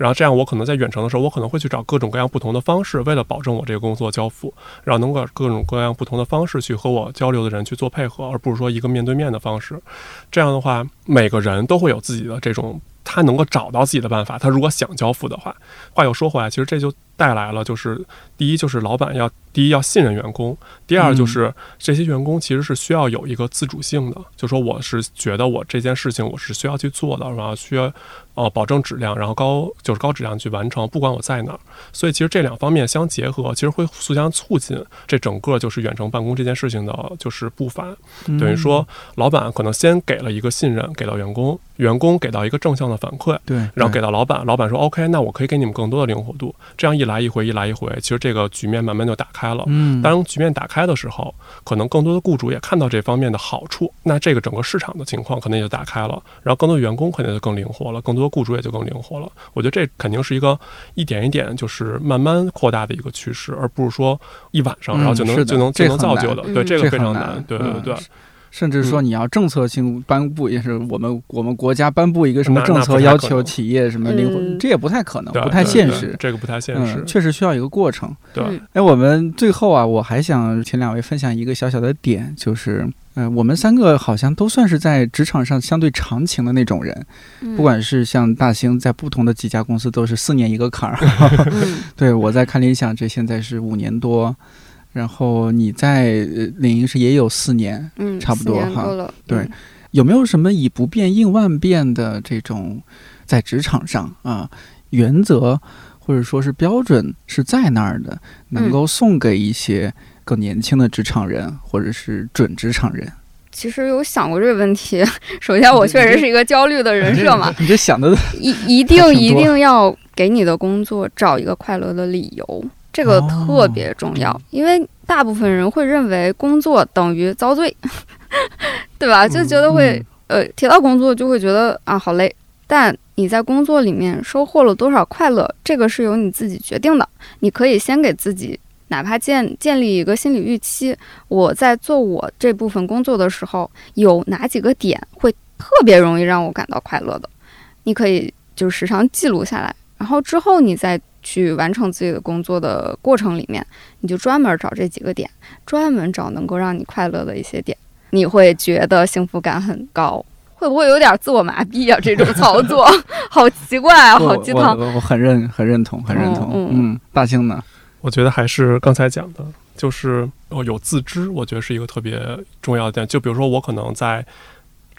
然后这样，我可能在远程的时候，我可能会去找各种各样不同的方式，为了保证我这个工作交付，然后能够各种各样不同的方式去和我交流的人去做配合，而不是说一个面对面的方式。这样的话，每个人都会有自己的这种他能够找到自己的办法。他如果想交付的话，话又说回来，其实这就带来了，就是第一就是老板要第一要信任员工，第二就是这些员工其实是需要有一个自主性的，就说我是觉得我这件事情我是需要去做的，然后需要呃保证质量，然后高就是高质量去完成，不管我在哪儿。所以其实这两方面相结合，其实会互相促进这整个就是远程办公这件事情的就是步伐。等于说，老板可能先给了一个信任给到员工，员工给到一个正向的反馈，对，然后给到老板，老板说 OK，那我可以给你们更多的灵活度。这样一来一回，一来一回，其实这个局面慢慢就打开了。嗯，当局面打开的时候，可能更多的雇主也看到这方面的好处，那这个整个市场的情况可能也就打开了，然后更多的员工肯定就更灵活了，更多的雇主也就更灵活了。我觉得这肯定是一个一点一点就是慢慢扩大的一个趋势，而不是说一晚上然后就能就能就能造就的。对，这个非常难。对对对。甚至说你要政策性颁布，也是我们我们国家颁布一个什么政策要求企业什么灵活，这也不太可能，不太现实。这个不太现实，确实需要一个过程。对，哎，我们最后啊，我还想请两位分享一个小小的点，就是，嗯，我们三个好像都算是在职场上相对长情的那种人，不管是像大兴在不同的几家公司都是四年一个坎儿，对我在看理想这现在是五年多。然后你在领英是也有四年，嗯，差不多哈，对，嗯、有没有什么以不变应万变的这种在职场上啊原则或者说是标准是在那儿的，能够送给一些更年轻的职场人或者是准职场人？其实有想过这个问题。首先，我确实是一个焦虑的人设嘛，你这想的一一定 一定要给你的工作找一个快乐的理由。这个特别重要，因为大部分人会认为工作等于遭罪，对吧？就觉得会呃提到工作就会觉得啊好累。但你在工作里面收获了多少快乐，这个是由你自己决定的。你可以先给自己哪怕建建立一个心理预期，我在做我这部分工作的时候，有哪几个点会特别容易让我感到快乐的，你可以就时常记录下来，然后之后你再。去完成自己的工作的过程里面，你就专门找这几个点，专门找能够让你快乐的一些点，你会觉得幸福感很高。会不会有点自我麻痹啊？这种操作 好奇怪啊，好鸡汤。我我很认很认同，很认同。嗯，大兴呢？我觉得还是刚才讲的，就是哦有自知，我觉得是一个特别重要的点。就比如说我可能在。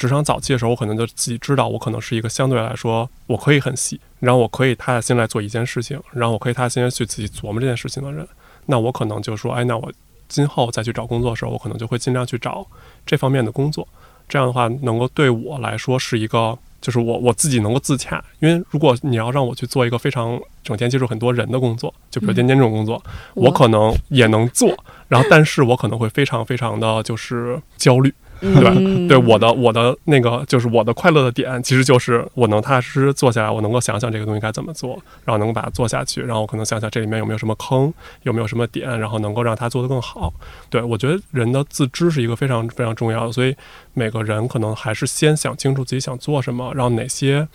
职场早期的时候，我可能就自己知道，我可能是一个相对来说，我可以很细，然后我可以踏下心来做一件事情，然后我可以踏下心来去自己琢磨这件事情的人，那我可能就说，哎，那我今后再去找工作的时候，我可能就会尽量去找这方面的工作，这样的话能够对我来说是一个，就是我我自己能够自洽。因为如果你要让我去做一个非常整天接触很多人的工作，就比如今天这种工作，我可能也能做，然后但是我可能会非常非常的就是焦虑。对吧？对我的我的那个就是我的快乐的点，其实就是我能踏踏实实坐下来，我能够想想这个东西该怎么做，然后能够把它做下去，然后可能想想这里面有没有什么坑，有没有什么点，然后能够让它做得更好。对我觉得人的自知是一个非常非常重要的，所以每个人可能还是先想清楚自己想做什么，然后哪些。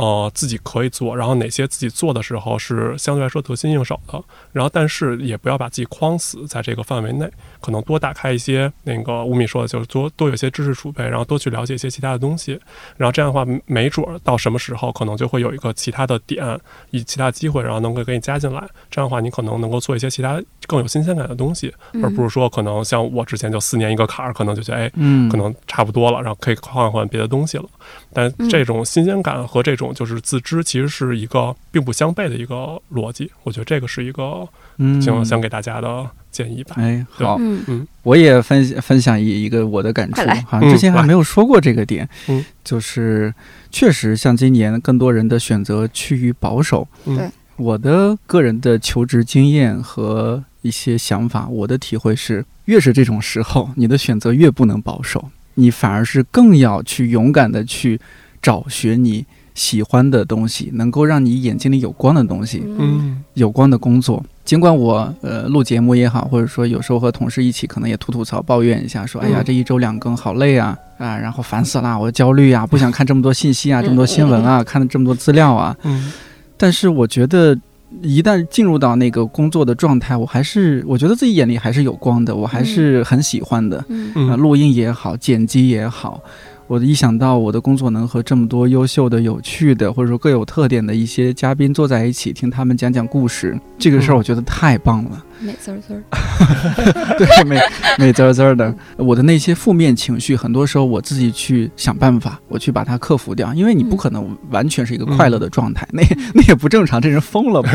呃，自己可以做，然后哪些自己做的时候是相对来说得心应手的，然后但是也不要把自己框死在这个范围内，可能多打开一些那个吴敏说的，就是多多有些知识储备，然后多去了解一些其他的东西，然后这样的话，没准儿到什么时候可能就会有一个其他的点，以其他机会，然后能够给你加进来，这样的话你可能能够做一些其他更有新鲜感的东西，而不是说可能像我之前就四年一个坎儿，可能就觉得哎，嗯，可能差不多了，然后可以换换别的东西了，但这种新鲜感和这种就是自知，其实是一个并不相悖的一个逻辑。我觉得这个是一个，想想给大家的建议吧。哎，好，嗯，我也分分享一一个我的感触，好像之前还没有说过这个点。嗯，就是确实像今年更多人的选择趋于保守。对，我的个人的求职经验和一些想法，我的体会是，越是这种时候，你的选择越不能保守，你反而是更要去勇敢的去找寻你。喜欢的东西，能够让你眼睛里有光的东西，嗯，有光的工作。尽管我呃录节目也好，或者说有时候和同事一起，可能也吐吐槽、抱怨一下，说哎呀，这一周两更好累啊啊，然后烦死了，我焦虑啊，不想看这么多信息啊，这么多新闻啊，看了这么多资料啊。嗯，但是我觉得一旦进入到那个工作的状态，我还是我觉得自己眼里还是有光的，我还是很喜欢的。嗯，录音也好，剪辑也好。我一想到我的工作能和这么多优秀的、有趣的，或者说各有特点的一些嘉宾坐在一起，听他们讲讲故事，这个事儿我觉得太棒了。美滋滋儿，对，美美滋滋儿的。我的那些负面情绪，很多时候我自己去想办法，我去把它克服掉。因为你不可能完全是一个快乐的状态，那那也不正常，这人疯了吧？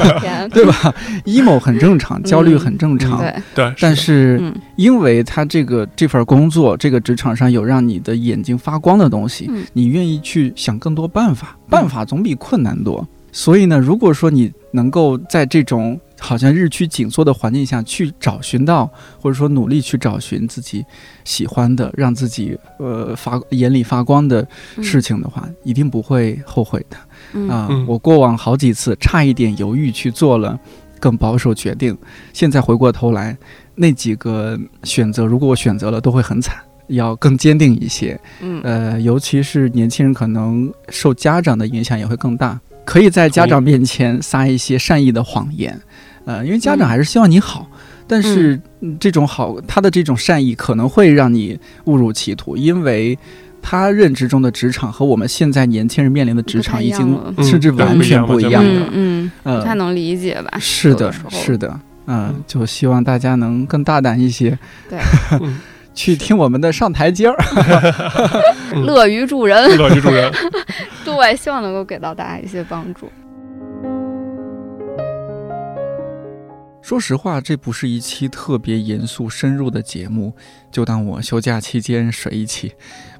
对吧？emo 很正常，焦虑很正常。对对，但是因为他这个这份工作，这个职场上有让你的眼睛发光的东西，你愿意去想更多办法，办法总比困难多。所以呢，如果说你能够在这种好像日趋紧缩的环境下去找寻到，或者说努力去找寻自己喜欢的，让自己呃发眼里发光的事情的话，一定不会后悔的。啊，我过往好几次差一点犹豫去做了更保守决定，现在回过头来，那几个选择，如果我选择了，都会很惨，要更坚定一些。嗯，呃，尤其是年轻人，可能受家长的影响也会更大，可以在家长面前撒一些善意的谎言。呃，因为家长还是希望你好，但是这种好，他的这种善意可能会让你误入歧途，因为他认知中的职场和我们现在年轻人面临的职场已经甚至完全不一样了，嗯，不太能理解吧？是的，是的，嗯，就希望大家能更大胆一些，对，去听我们的上台阶儿，乐于助人，乐于助人，对，希望能够给到大家一些帮助。说实话，这不是一期特别严肃深入的节目，就当我休假期间水一期。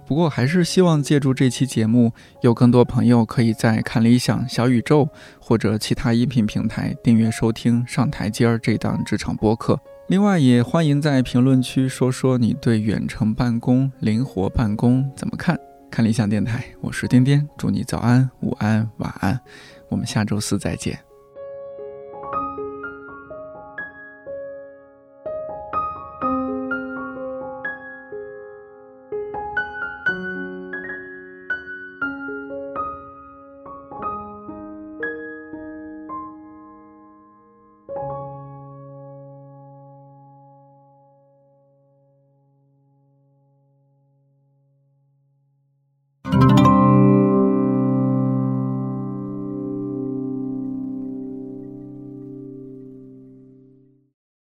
不过，还是希望借助这期节目，有更多朋友可以在看理想、小宇宙或者其他音频平台订阅收听《上台阶儿》这档职场播客。另外，也欢迎在评论区说说你对远程办公、灵活办公怎么看。看理想电台，我是颠颠，祝你早安、午安、晚安。我们下周四再见。